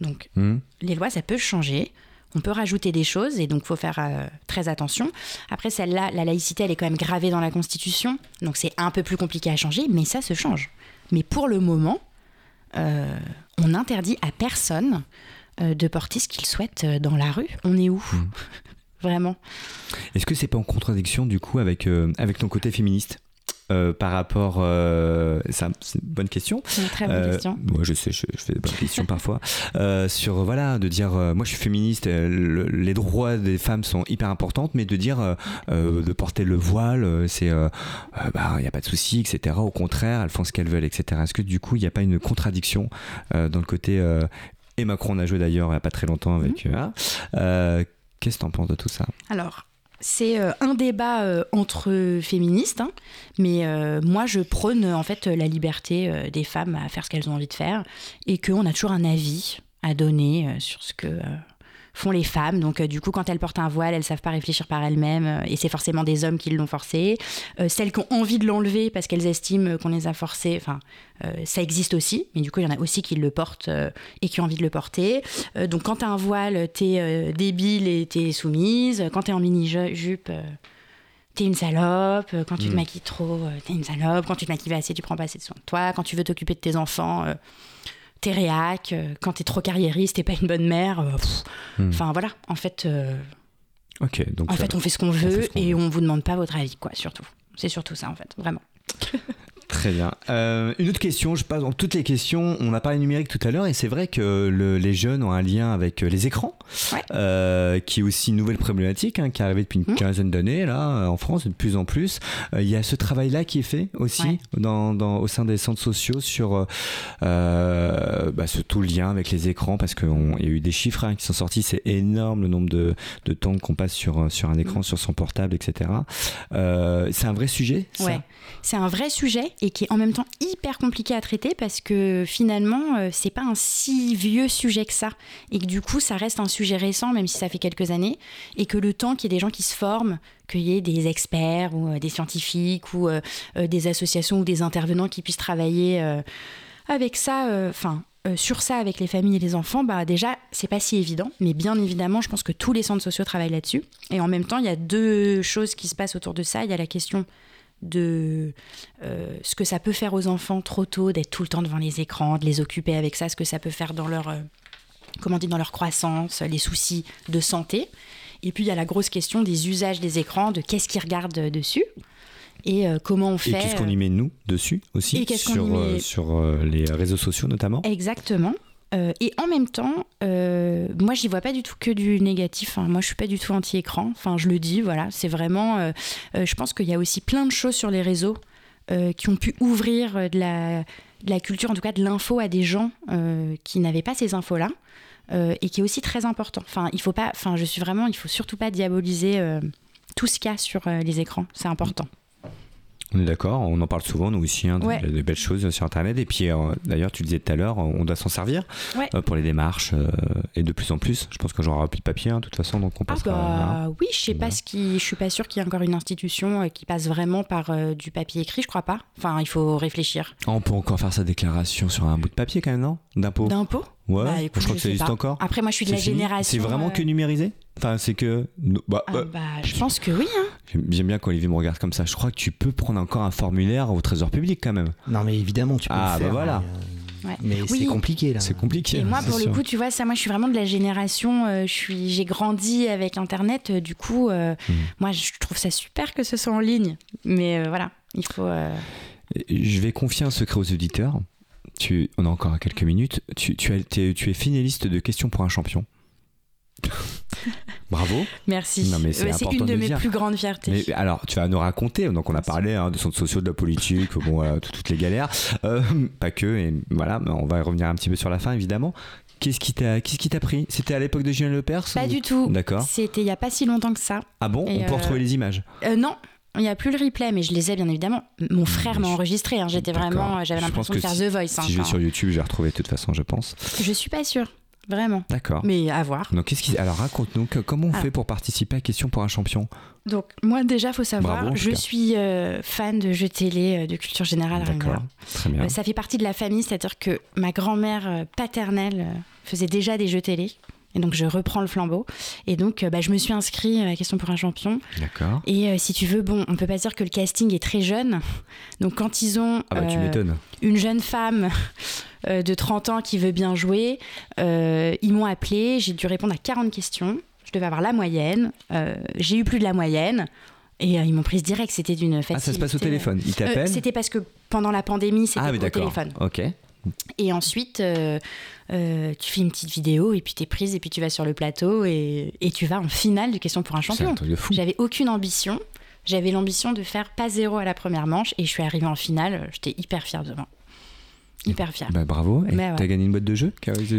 Donc Hmm. les lois, ça peut changer. On peut rajouter des choses et donc faut faire euh, très attention. Après, celle-là, la laïcité, elle est quand même gravée dans la Constitution, donc c'est un peu plus compliqué à changer, mais ça se change. Mais pour le moment, euh, on interdit à personne euh, de porter ce qu'il souhaite dans la rue. On est où? Hmm. Vraiment Est-ce que c'est pas en contradiction du coup avec, avec ton côté féministe? Euh, par rapport, euh, ça, c'est une bonne question. C'est une très bonne Euh, question. Moi, je sais, je, je fais des bonnes questions parfois. Euh, sur voilà, de dire, euh, moi, je suis féministe, euh, le- les droits des femmes sont hyper importantes, mais de dire euh, euh, de porter le voile, c'est, euh, euh, bah, il n'y a pas de souci, etc. Au contraire, elles font ce qu'elles veulent, etc. Est-ce que du coup, il n'y a pas une contradiction euh, dans le côté euh, et Macron a joué d'ailleurs il n'y a pas très longtemps avec. Euh, Qu'est-ce que tu en penses de tout ça? Alors, c'est euh, un débat euh, entre féministes, hein, mais euh, moi je prône en fait la liberté des femmes à faire ce qu'elles ont envie de faire et qu'on a toujours un avis à donner sur ce que font les femmes. Donc euh, du coup, quand elles portent un voile, elles savent pas réfléchir par elles-mêmes euh, et c'est forcément des hommes qui l'ont forcé. Euh, celles qui ont envie de l'enlever parce qu'elles estiment qu'on les a forcées, enfin, ça existe aussi, mais du coup, il y en a aussi qui le portent et qui ont envie de le porter. Donc quand t'as un voile, t'es débile et t'es soumise. Quand t'es en mini-jupe, euh, t'es une salope. Quand tu te maquilles trop, t'es une salope. Quand tu te maquilles pas assez, tu prends pas assez de soin de toi. Quand tu veux t'occuper de tes enfants, euh, t'es réac. Euh, Quand t'es trop carriériste, t'es pas une bonne mère. euh. Hmm. Enfin voilà, en fait, euh, Ok, donc en fait, on fait ce qu'on veut ce et veut. on vous demande pas votre avis, quoi, surtout. C'est surtout ça, en fait, vraiment. Très bien. Euh, une autre question, je passe dans toutes les questions. On a parlé numérique tout à l'heure et c'est vrai que le- les jeunes ont un lien avec euh, les écrans, Ouais. euh, qui est aussi une nouvelle problématique hein, qui est arrivée depuis une Mhm. quinzaine d'années là en France de plus en plus. Euh, Il y a ce travail-là qui est fait aussi Ouais. dans, dans- au sein des centres sociaux sur bah, ce tout lien avec les écrans parce qu'il y a eu des chiffres hein, qui sont sortis, c'est énorme le nombre de, de temps qu'on passe sur, sur un écran, Mhm. sur son portable, etc. C'est un vrai sujet ça? Ouais. C'est un vrai sujet et qui est en même temps hyper compliqué à traiter parce que finalement, euh, c'est pas un si vieux sujet que ça. Et que du coup, ça reste un sujet récent, même si ça fait quelques années. Et que le temps qu'il y ait des gens qui se forment, qu'il y ait des experts ou euh, des scientifiques ou euh, des associations ou des intervenants qui puissent travailler avec ça, enfin. sur ça avec les familles et les enfants, bah déjà c'est pas si évident, mais bien évidemment je pense que tous les centres sociaux travaillent là-dessus. Et en même temps il y a deux choses qui se passent autour de ça. Il y a la question de euh, ce que ça peut faire aux enfants trop tôt d'être tout le temps devant les écrans, de les occuper avec ça, ce que ça peut faire dans leur, euh, comment dans leur croissance, les soucis de santé. Et puis il y a la grosse question des usages des écrans, de qu'est-ce qu'ils regardent euh, dessus et euh, comment on Et fait. qu'est-ce qu'on y met nous dessus aussi Et sur, y met sur les réseaux sociaux notamment? Exactement. Euh, et en même temps, euh, moi, j'y vois pas du tout que du négatif. Enfin, moi, je suis pas du tout anti-écran. Enfin, je le dis, voilà. C'est vraiment. euh, euh, je pense qu'il y a aussi plein de choses sur les réseaux qui ont pu ouvrir de la, culture, en tout cas de l'info, à des gens qui n'avaient pas ces infos-là. et qui est aussi très important. Enfin, il faut pas. Enfin, je suis vraiment. Il faut surtout pas diaboliser tout ce qu'il y a sur les écrans. C'est important. On est d'accord, on en parle souvent nous aussi, hein, de- belles choses sur Internet. Et puis euh, d'ailleurs, tu le disais tout à l'heure, on doit s'en servir Ouais. euh, pour les démarches euh, et de plus en plus. Je pense qu'on n'aura plus de papier, hein, de toute façon, donc on Ah passera. voilà. bah oui, je sais Voilà. pas ce qui, je suis pas sûre qu'il y ait encore une institution qui passe vraiment par du papier écrit, je crois pas. Enfin, il faut réfléchir. Ah, on peut encore faire sa déclaration sur un bout de papier quand même, non? D'impôt D'impôt Ouais, Bah, écoute, je crois je que ça existe encore. Après, moi, je suis de la fini? Génération. C'est vraiment que numérisé? Enfin, c'est que. Bah, ah, euh, bah, je pense que oui. hein. J'aime bien quand Olivier me regarde comme ça. Je crois que tu peux prendre encore un formulaire au trésor public quand même. Non, mais évidemment, tu peux Ah, le faire. bah voilà. Mais, euh, Ouais. mais Oui. c'est compliqué, là. C'est compliqué. Et moi, pour le sûr. coup, tu vois, ça, moi, je suis vraiment de la génération. euh, je suis, j'ai grandi avec Internet. euh, du coup, euh, Mhm. moi, je trouve ça super que ce soit en ligne. Mais euh, voilà, il faut. euh, Je vais confier un secret aux auditeurs. Tu, on a encore quelques minutes. Tu, tu, as- t'es- tu es finaliste de questions pour un champion. Bravo. Merci. Non, mais c'est Euh, important une de mes dire. plus grandes fiertés. Mais alors, tu vas nous raconter. Donc, on a parlé hein, de centres sociaux, de la politique, bon, tout- toutes les galères. Euh, pas que. Et voilà, on va y revenir un petit peu sur la fin, évidemment. Qu'est-ce qui t'a, qu'est-ce qui t'a pris? C'était à l'époque de Julien Lepers Pas ou- du tout. D'accord. C'était il y a pas si longtemps que ça. Ah bon? Et On peut euh, retrouver les images. Euh, non, il n'y a plus le replay, mais je les ai bien évidemment. Mon frère m'a enregistré. hein, J'étais vraiment, j'avais Je l'impression de faire The Voice. hein, Si je vais enfin. sur YouTube, je vais retrouver de toute façon, je pense. Je suis pas sûre. Vraiment. D'accord. Mais à voir. Donc, qu'est-ce qui... Alors, raconte-nous, comment on Ah. fait pour participer à Question pour un champion? Donc, moi, déjà, faut savoir, Bravo, je suis euh, fan de jeux télé, euh, de culture générale. D'accord. Très bien. Euh, ça fait partie de la famille, c'est-à-dire que ma grand-mère paternelle faisait déjà des jeux télé. Et donc, je reprends le flambeau. Et donc, euh, bah, je me suis inscrite à Question pour un champion. D'accord. Et euh, si tu veux, bon, on peut pas dire que le casting est très jeune. Donc, quand ils ont Ah bah, tu euh, une jeune femme euh, de 30 ans qui veut bien jouer, ils m'ont appelé. J'ai dû répondre à 40 questions. Je devais avoir la moyenne. J'ai eu plus de la moyenne. Et ils m'ont prise direct. C'était d'une facilité. Ah, ça se passe au téléphone. Il Euh, t'appelle C'était parce que pendant la pandémie, c'était Ah, au d'accord. téléphone. Ok. Et ensuite, euh, euh, tu fais une petite vidéo et puis t'es prise et puis tu vas sur le plateau et, et tu vas en finale de Question pour un champion. J'avais aucune ambition. J'avais l'ambition de faire pas zéro à la première manche et je suis arrivée en finale. J'étais hyper fière de moi. Hyper fière. Bah, bravo. Et ouais. t'as gagné une boîte de jeu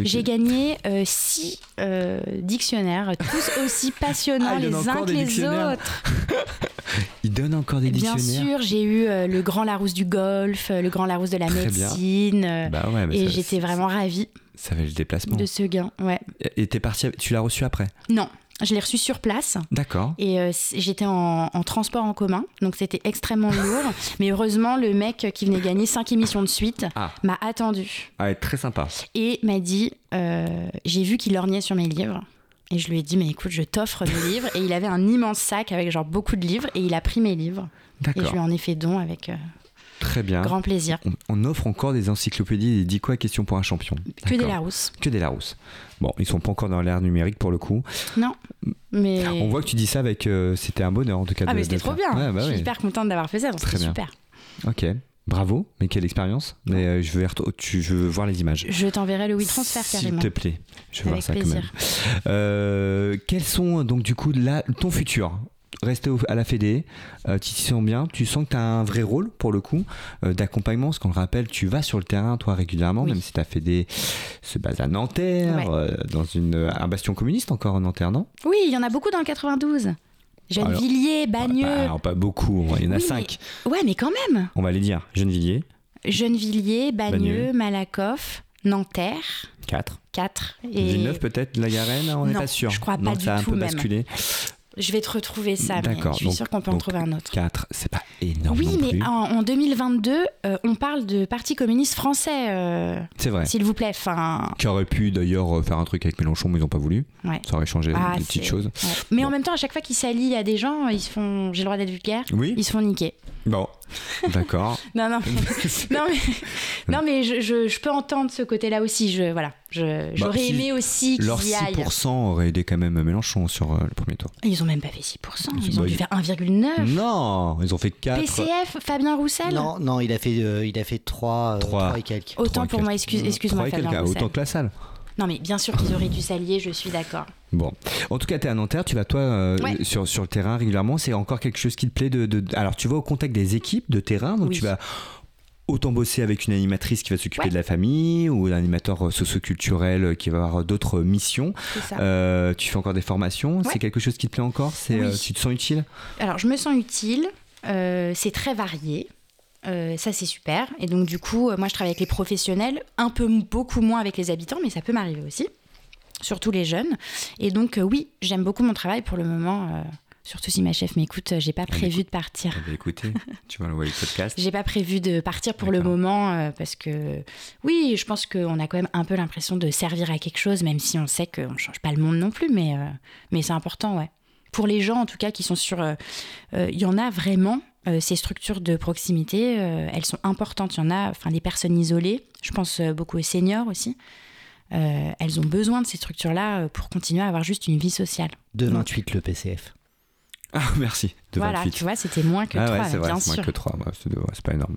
J'ai gagné euh, six euh, dictionnaires, tous aussi passionnants Ah, les uns que les autres. Il donne encore des Bien dictionnaires sûr, j'ai eu euh, le Grand Larousse du golf, le Grand Larousse de la Très bien. médecine. euh, Bah ouais, et j'étais vraiment ravie Ça fait le déplacement. de ce gain. Ouais. Et t'es parti, tu l'as reçu après? Non, je l'ai reçu sur place. D'accord. Et euh, j'étais en, en transport en commun, donc c'était extrêmement lourd. Mais heureusement, le mec qui venait gagner cinq émissions de suite Ah. m'a attendu Ah, très sympa. et m'a dit euh, J'ai vu qu'il lorgnait sur mes livres. Et je lui ai dit Mais écoute, je t'offre mes livres. Et il avait un immense sac avec genre beaucoup de livres. Et il a pris mes livres. Et je lui en ai fait don avec euh, Très bien. grand plaisir. On, on offre encore des encyclopédies et 10 quoi questions pour un champion. Que des. Larousse. Que des Larousse. Bon, ils sont pas encore dans l'ère numérique pour le coup. Non. Mais. On voit que tu dis ça avec. euh, c'était un bonheur en tout cas. Ah, de- mais c'était trop bien. Ouais, bah je suis hyper contente d'avoir fait ça. donc Très bien. super. Ok. Bravo. Mais quelle expérience. Mais euh, je veux, tu- je veux voir les images. Je t'enverrai le WeTransfer S'il carrément. te plaît. Je veux voir ça quand même. plaisir. Euh, quels sont donc du coup là, ton futur? Rester à la Fédé, euh, tu t'y sens bien, tu sens que tu as un vrai rôle pour le coup euh, d'accompagnement, parce qu'on le rappelle, tu vas sur le terrain toi régulièrement, Oui. même si ta Fédé se base à Nanterre, Ouais. euh, dans une, un bastion communiste encore en Nanterre, non? Oui, il y en a beaucoup dans le 92. Gennevilliers, Bagneux. Bah, alors, Pas beaucoup, il y en a Oui, cinq. mais- Ouais, mais quand même. On va les dire. Gennevilliers, Gennevilliers, Bagneux, Bagneux. Malakoff, Nanterre, 4. 4. Et Villeneuve peut-être, la Garenne, on n'est pas sûr. je crois pas du ça a un tout peu même. basculé. Je vais te retrouver ça, mais D'accord, je suis donc- sûre qu'on peut en trouver un autre. 4, c'est pas énorme Oui, non mais plus. en, en 2022, euh, on parle de Parti communiste français, euh, C'est vrai. s'il vous plaît. Enfin, Qui aurait pu d'ailleurs euh, faire un truc avec Mélenchon, mais ils n'ont pas voulu. ouais. Ça aurait changé Ah, des petites choses. ouais. Mais en même temps, à chaque fois qu'ils s'allient à des gens, ils se font. J'ai le droit d'être vulgaire. Oui Ils se font niquer. Bon, d'accord. Non, non, non, mais, non, mais je, je- je peux entendre ce côté-là aussi. Je, voilà, j'aurais Bah, si aimé aussi Leur qu'ils y aillent. 6% aurait aidé quand même Mélenchon sur euh, le premier tour. Ils ont même pas fait 6%, ils ont Bah, dû ils- faire 1,9%. Non, ils ont fait 4. PCF, Fabien Roussel Non, non, il a fait, euh, il a fait 3, Trois. et quelques. Autant pour moi, excuse, excuse-moi, Fabien Roussel. autant que la salle. Non, mais bien sûr qu'ils auraient dû s'allier, je suis d'accord. Bon, en tout cas, tu es à Nanterre, tu vas toi euh, Ouais. sur, sur le terrain régulièrement. C'est encore quelque chose qui te plaît de, de- Alors, tu vas au contact des équipes de terrain, donc Oui. tu vas autant bosser avec une animatrice qui va s'occuper Ouais. de la famille ou un animateur euh, socioculturel euh, qui va avoir d'autres missions. Euh, tu fais encore des formations, Ouais. c'est quelque chose qui te plaît encore? C'est Oui. Tu te sens utile? Alors, je me sens utile, euh, c'est très varié. euh, ça, c'est super. Et donc, du coup, moi, je travaille avec les professionnels, un peu beaucoup moins avec les habitants, mais ça peut m'arriver aussi, surtout les jeunes. Et donc, oui, j'aime beaucoup mon travail pour le moment. Surtout si ma chef m'écoute, euh, j'ai pas prévu de partir. Eh bien, écoutez, tu vas envoyer le podcast. J'ai pas prévu de partir pour le moment euh, parce que oui, je pense qu'on a quand même un peu l'impression de servir à quelque chose, même si on sait qu'on change pas le monde non plus, mais, euh, mais c'est important, ouais. Pour les gens en tout cas qui sont sur, euh, euh, il y en a vraiment euh, ces structures de proximité, euh, elles sont importantes. Il y en a, enfin les personnes isolées, je pense euh, beaucoup aux seniors aussi. euh, elles ont besoin de ces structures-là pour continuer à avoir juste une vie sociale. 2,28 le PCF. Ah, merci. De voilà, 28. tu vois, c'était moins que ah toi, ouais, c'est vrai, moins que 3. c'est ouais, c'est pas énorme.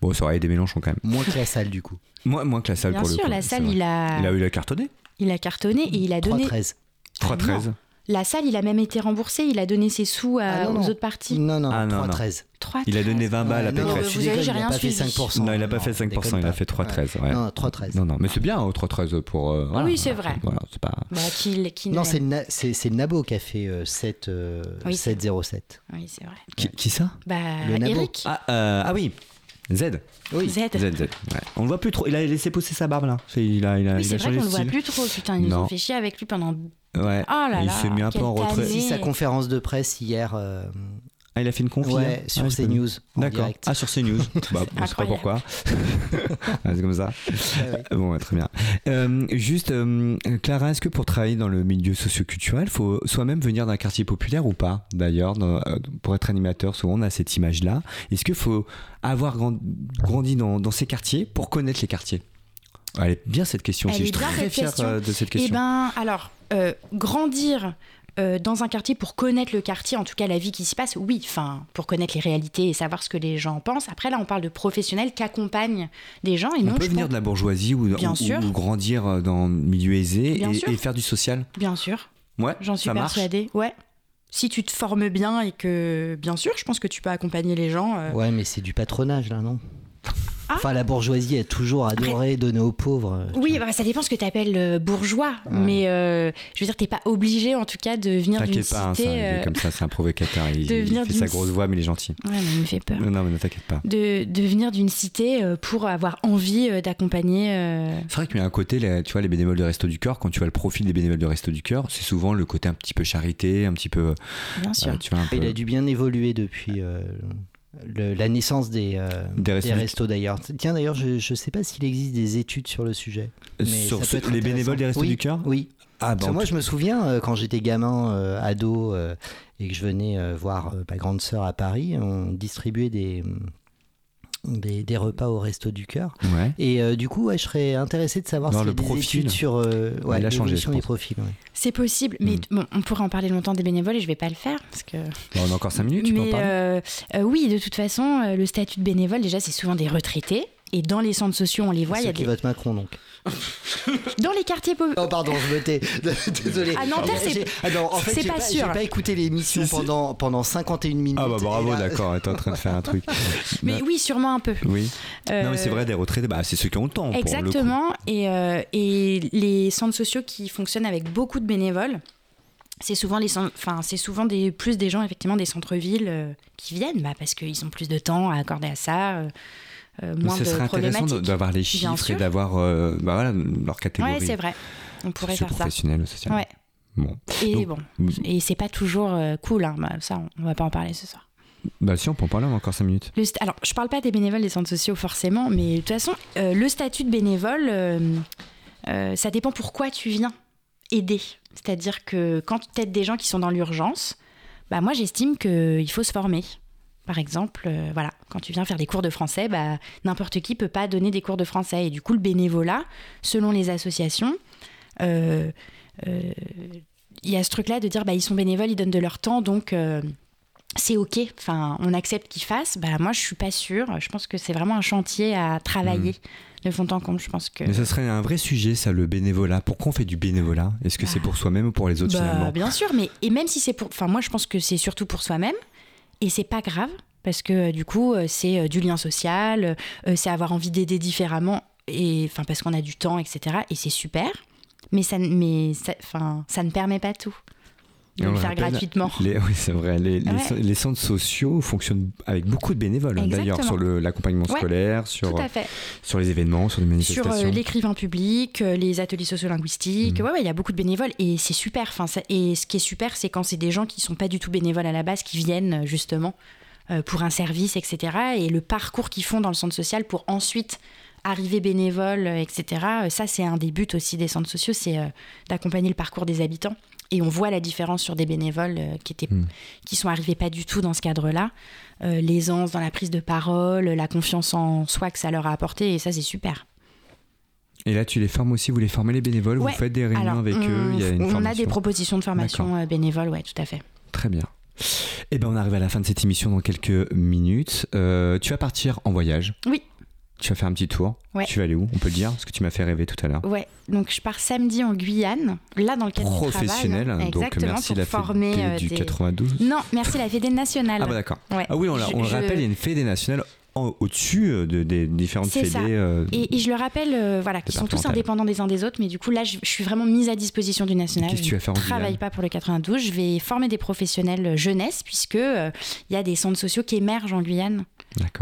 Bon, ça aurait aidé Mélenchon quand même. Moins que la salle du coup. Moins, moins que la salle Bien pour le sûr, coup. la salle, il a, Il a eu la cartonné il a cartonné et il a donné. 3,13. 3-13. La salle, il a même été remboursé, il a donné ses sous à- Ah, non, aux non. autres parties. Non, non, Ah, non, non. 3,13. 3, Il a donné 20 balles à non, non, Pécresse. vous avez- j'ai il a rien pas fait suivi. 5%. Non, il a pas fait 5%, déconne il a fait 3-13. Ouais. Non, 3,13. Non, non, mais c'est bien, au 3-13 pour. euh, voilà. Oui, c'est vrai. Voilà, c'est pas. Bah, qui, qui Non, c'est Na- Nabo qui a fait euh, 7, euh, Oui, c'est- 7,07. Oui, c'est vrai. Qui, qui ça? Bah, Le Nabo. Eric. ah, euh, ah oui Z. Oui. Z. Z, Z. Ouais. On le voit plus trop. Il a laissé pousser sa barbe là. C'est- Il a, il a, Oui, il c'est a vrai changé qu'on le voit plus trop. Putain, ils nous ont fait chier avec lui pendant. Ouais. Oh là il là. s'est mis un peu en retrait. tannée. Si sa conférence de presse hier, euh, Ah, il a fait une conf hier ouais, sur Ah. CNews, D'accord. Ah, sur CNews. bah, on sait pas pourquoi. Ah, c'est comme ça. Ouais, ouais. Bon, très bien. Euh, juste, euh, Clara, est-ce que pour travailler dans le milieu socioculturel, il faut soi-même venir d'un quartier populaire ou pas D'ailleurs, pour être animateur, souvent on a cette image-là. Est-ce qu'il faut avoir grand- grandi dans, dans ces quartiers pour connaître les quartiers? Elle est bien cette question Elle aussi. Je est suis bien, très cette fier question. euh, de cette Eh question. ben, alors, euh, grandir euh, dans un quartier pour connaître le quartier, en tout cas la vie qui s'y passe, oui, enfin, pour connaître les réalités et savoir ce que les gens pensent. Après, là, on parle de professionnels qui accompagnent des gens et on non, peut je venir pense- de la bourgeoisie ou, Bien ou- sûr. ou grandir euh, dans le milieu aisé et, faire du social. Bien sûr, Ouais, j'en suis persuadée. Ouais. Si tu te formes bien et que, bien sûr, je pense que tu peux accompagner les gens. euh, Ouais, mais c'est du patronage là, non? Ah. Enfin, la bourgeoisie a toujours adoré donner aux pauvres. euh, Oui, bah, ça dépend ce que tu appelles bourgeois, Ouais. mais euh, je veux dire, t'es pas obligé en tout cas de venir d'une hein, cité. ça, il est euh, comme ça, c'est un provocateur. Il, de il fait d'une sa grosse voix, mais il est gentil. Ouais, mais il me fait peur. Non, non, mais ne t'inquiète pas. De, de venir d'une cité euh, pour avoir envie euh, d'accompagner. euh, C'est vrai qu'il y a un côté, les- tu vois, les bénévoles de Resto du Cœur, quand tu vois le profil des bénévoles de Resto du Cœur, c'est souvent le côté un petit peu charité, un petit peu. bien sûr. euh, tu vois, un peu. Il a dû bien évoluer depuis euh, le- la naissance des, euh, Des des restos d'ailleurs. Tiens, d'ailleurs, je ne sais pas s'il existe des études sur le sujet. mais Sur les bénévoles des. Restos Oui, du Cœur Oui. Ah, que moi, je me souviens, euh, quand j'étais gamin, euh, ado, euh, et que je venais euh, voir euh, ma grande sœur à Paris, on distribuait des, des, des repas au Resto du Cœur. Ouais. Et euh, du coup, ouais, je serais intéressé de savoir a le des profil. études sur euh, ouais, Il a changé, l'évolution je des profils. ouais. C'est possible, mais Mm. bon, on pourrait en parler longtemps des bénévoles et je vais pas le faire parce que. Bon, on a encore 5 minutes, tu peux en parler euh, euh, oui, de toute façon, euh, le statut de bénévole, déjà, c'est souvent des retraités. Et dans les centres sociaux, on les voit. Il y Ceux a qui des... votent Macron, donc. Dans les quartiers pauvres. Oh, pardon, je me tais. Désolé. À Nanterre, c'est- ah non, en fait, c'est j'ai pas pas, sûr. j'ai pas écouté l'émission Si, si. pendant, pendant 51 minutes. Ah, bah bravo, là- d'accord, t'es en train de faire un truc. Mais oui, sûrement un peu. Oui. Euh, Non, mais c'est vrai, des retraités, bah, c'est ceux qui ont le temps. pour le coup. Exactement. Et, euh, et les centres sociaux qui fonctionnent avec beaucoup de bénévoles, c'est souvent, les, enfin, c'est souvent des, plus des gens, effectivement, des centres-villes euh, qui viennent bah, parce qu'ils ont plus de temps à accorder à ça, euh, euh, moins ce de serait intéressant d'avoir les chiffres et d'avoir euh, bah, voilà, leur catégorie. Ouais, c'est vrai. On pourrait faire ça. professionnel, social. Ouais. Bon. Et Donc, bon, et c'est pas toujours euh, cool, hein. Bah, ça, on va pas en parler ce soir. Bah si, on peut en parler, on a encore 5 minutes. Le alors, je parle pas des bénévoles des centres sociaux forcément, mais de toute façon, euh, le statut de bénévole, euh, euh, ça dépend pourquoi tu viens aider. C'est-à-dire que quand tu aides des gens qui sont dans l'urgence, bah moi j'estime qu'il faut se former. Par exemple, euh, voilà, quand tu viens faire des cours de français, bah, n'importe qui peut pas donner des cours de français. Et du coup, le bénévolat, selon les associations, euh, euh, il y a ce truc-là de dire bah, ils sont bénévoles, ils donnent de leur temps, donc c'est ok. Enfin, on accepte qu'ils fassent. Bah, moi, je suis pas sûre. Je pense que c'est vraiment un chantier à travailler de fond en comble. Je pense que. Mais ça serait un vrai sujet, ça, le bénévolat. Pourquoi on fait du bénévolat? Est-ce que c'est Bah. pour soi-même ou pour les autres Bah, finalement? bien sûr, mais et même si c'est pour, enfin moi je pense que c'est surtout pour soi-même et c'est pas grave parce que euh, du coup euh, c'est euh, du lien social, c'est avoir envie d'aider différemment et enfin parce qu'on a du temps etc et c'est super, mais ça, mais enfin ça ne permet pas tout de le faire gratuitement. Les- oui, c'est vrai. Les, les- Ouais. les centres sociaux fonctionnent avec beaucoup de bénévoles, hein, d'ailleurs, sur l'accompagnement Ouais, scolaire, sur, fait. sur les événements, sur les Sur manifestations. euh, l'écrivain public, euh, les ateliers sociolinguistiques, Mhm. ouais, ouais, il y a beaucoup de bénévoles et c'est super. Enfin, et ce qui est super, c'est quand c'est des gens qui sont pas du tout bénévoles à la base, qui viennent euh, justement euh, pour un service, etc. Et le parcours qu'ils font dans le centre social pour ensuite arriver bénévole, euh, etc. euh, Ça, c'est un des buts aussi des centres sociaux, c'est euh, d'accompagner le parcours des habitants. Et on voit la différence sur des bénévoles euh, qui étaient, Mhm. qui sont arrivés pas du tout dans ce cadre-là. Euh, L'aisance dans la prise de parole, la confiance en soi que ça leur a apporté, et ça, c'est super. Et là, tu les formes aussi, vous les formez les bénévoles, Ouais. vous faites des réunions Alors, avec on, eux, il y a une on a des propositions de formation euh, bénévole, ouais, tout à fait. Très bien. Eh ben, on arrive à la fin de cette émission dans quelques minutes. Euh, tu vas partir en voyage. Oui. Tu vas faire un petit tour. Ouais. Tu vas aller où? On peut le dire Parce que tu m'as fait rêver tout à l'heure. Ouais, donc je pars samedi en Guyane, là dans le cadre du Professionnel. travail. hein. donc Exactement, merci la Fédé euh, du des- 92. Non, merci la Fédé nationale. Ah bah d'accord. Ouais. Ah oui, on, l'a- Je- on le je- rappelle, il y a une fédé nationale au-dessus euh, de, des différentes fédés. euh, Et, et je le rappelle, euh, voilà, qu'ils sont tous indépendants des uns des autres, mais du coup là, je, je suis vraiment mise à disposition du national. Qu'est-ce que tu vas faire en Je ne travaille pas pour le 92, je vais former des professionnels jeunesse, puisque euh, il y a des centres sociaux qui émergent en Guyane.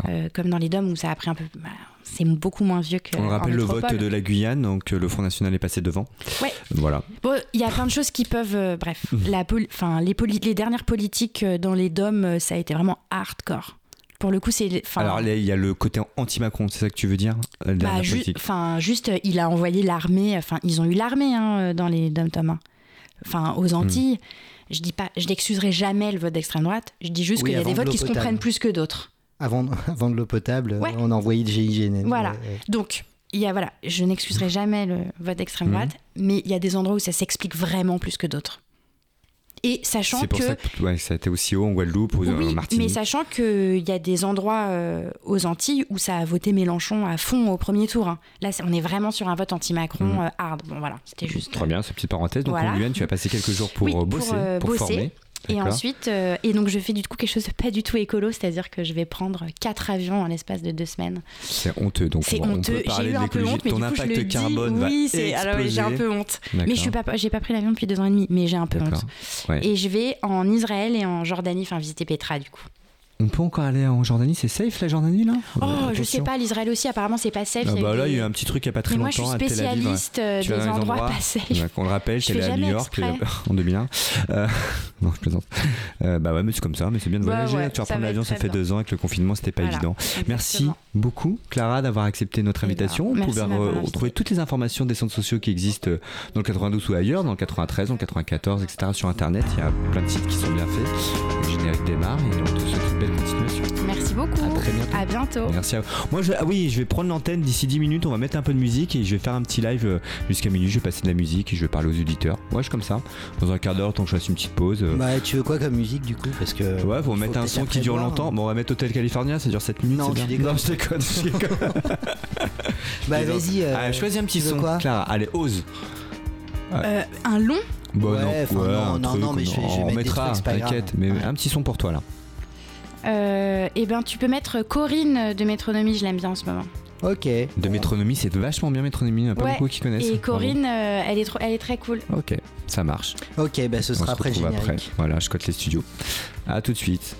Euh, comme dans les DOM où ça a pris un peu. bah, c'est beaucoup moins vieux que. On en rappelle le vote de la Guyane, donc euh, le Front National est passé devant. Ouais. Voilà. Bon, il y a plein de choses qui peuvent. euh, bref, la poli- enfin, les, poli- les dernières politiques dans les DOM, ça a été vraiment hardcore. Pour le coup, c'est. Alors là, il y a le côté anti-Macron, c'est ça que tu veux dire la bah, ju- enfin, juste, il a envoyé l'armée. Enfin, ils ont eu l'armée hein, dans les DOM tom 1. Enfin, aux Antilles. Hmm. Je dis pas, je n'excuserai jamais le vote d'extrême droite. Je dis juste Oui, qu'il y a des de votes qui se comprennent plus que d'autres. Avant, avant de l'eau potable, Ouais. on envoyait le GIGN. Voilà. Ouais, ouais. Donc, il y a, voilà, je n'excuserai jamais le vote d'extrême Mhm. droite, mais il y a des endroits où ça s'explique vraiment plus que d'autres. Et sachant C'est pour que. ça que ouais, ça a été aussi haut en Guadeloupe, aux, en Martinique. mais sachant qu'il y a des endroits euh, aux Antilles où ça a voté Mélenchon à fond au premier tour. hein. Là, on est vraiment sur un vote anti-Macron euh, hard. Bon, voilà, c'était juste. Très bien, cette petite parenthèse. Donc Voilà. en Guyane, tu vas passer quelques jours pour Oui, euh, pour, bosser, euh, pour bosser. former. Et ensuite, euh, et donc je fais du coup quelque chose de pas du tout écolo, c'est-à-dire que je vais prendre quatre avions en l'espace de deux semaines. C'est honteux. Donc C'est on, on honteux. J'ai eu un peu honte, mais Ton du coup je impact le carbone dis. va Oui, c'est alors oui, j'ai un peu honte. Mais je suis pas, j'ai pas pris l'avion depuis deux ans et demi, mais j'ai un peu honte. Ouais. Et je vais en Israël et en Jordanie, enfin visiter Petra du coup. On peut encore aller en Jordanie, c'est safe la Jordanie là? Oh, Euh, je sais pas, l'Israël aussi, apparemment c'est pas safe. Ah bah là, il y a eu un petit truc il y a pas très Mais moi je suis longtemps à Tel Aviv. spécialiste euh, des endroits endroits pas safe. Ouais, qu'on le rappelle, allé à New York exprès. euh, en 2001. Euh, non, je plaisante. Euh, bah ouais, mais c'est comme ça, mais c'est bien de Bah voyager. ouais, tu vas prendre l'avion, ça fait bien. deux ans avec le confinement, c'était pas Voilà, évident. Merci beaucoup, Clara, d'avoir accepté notre Eh ben, invitation. Vous pouvez retrouver toutes les informations des centres sociaux qui existent dans le 92 ou ailleurs, dans le 93, dans le 94, etc. sur Internet. Il y a plein de sites qui sont bien faits. Le générique démarre et on te souhaite une belle continuation. Merci beaucoup. À très bientôt. À bientôt. Merci à vous. Moi, je, ah oui, je vais prendre l'antenne d'ici 10 minutes. On va mettre un peu de musique et je vais faire un petit live euh, jusqu'à minuit. Je vais passer de la musique et je vais parler aux auditeurs. Ouais, je suis comme ça. Dans un quart d'heure, tant que je fasse une petite pause. euh, Bah, tu veux quoi comme musique du coup? Parce que. Ouais, faut mettre un son qui dure longtemps. Bon, on va mettre Hotel California, ça dure 7 minutes. Non, c'est tu bien. déconnes. Non, je déconne. je déconne. Bah, vas-y. euh, choisis un petit son, quoi Clara. Allez, ose. Euh, un long? Bon, Ouais, non, ouais, non, un non, truc, non, mais je vais- je vais on mettre mettra, t'inquiète. Mais Ouais. un petit son pour toi là. Euh, Eh ben, tu peux mettre Corinne de Métronomie, je l'aime bien en ce moment. Ok. De Métronomie, c'est vachement bien Métronomie. Il n'y en a pas Ouais, beaucoup qui connaissent. Et. Corinne, euh, elle, est trop, elle est très cool. Ok, ça marche. Ok, bah ce On sera se après générique. après. Voilà, je cote les studios. À tout de suite.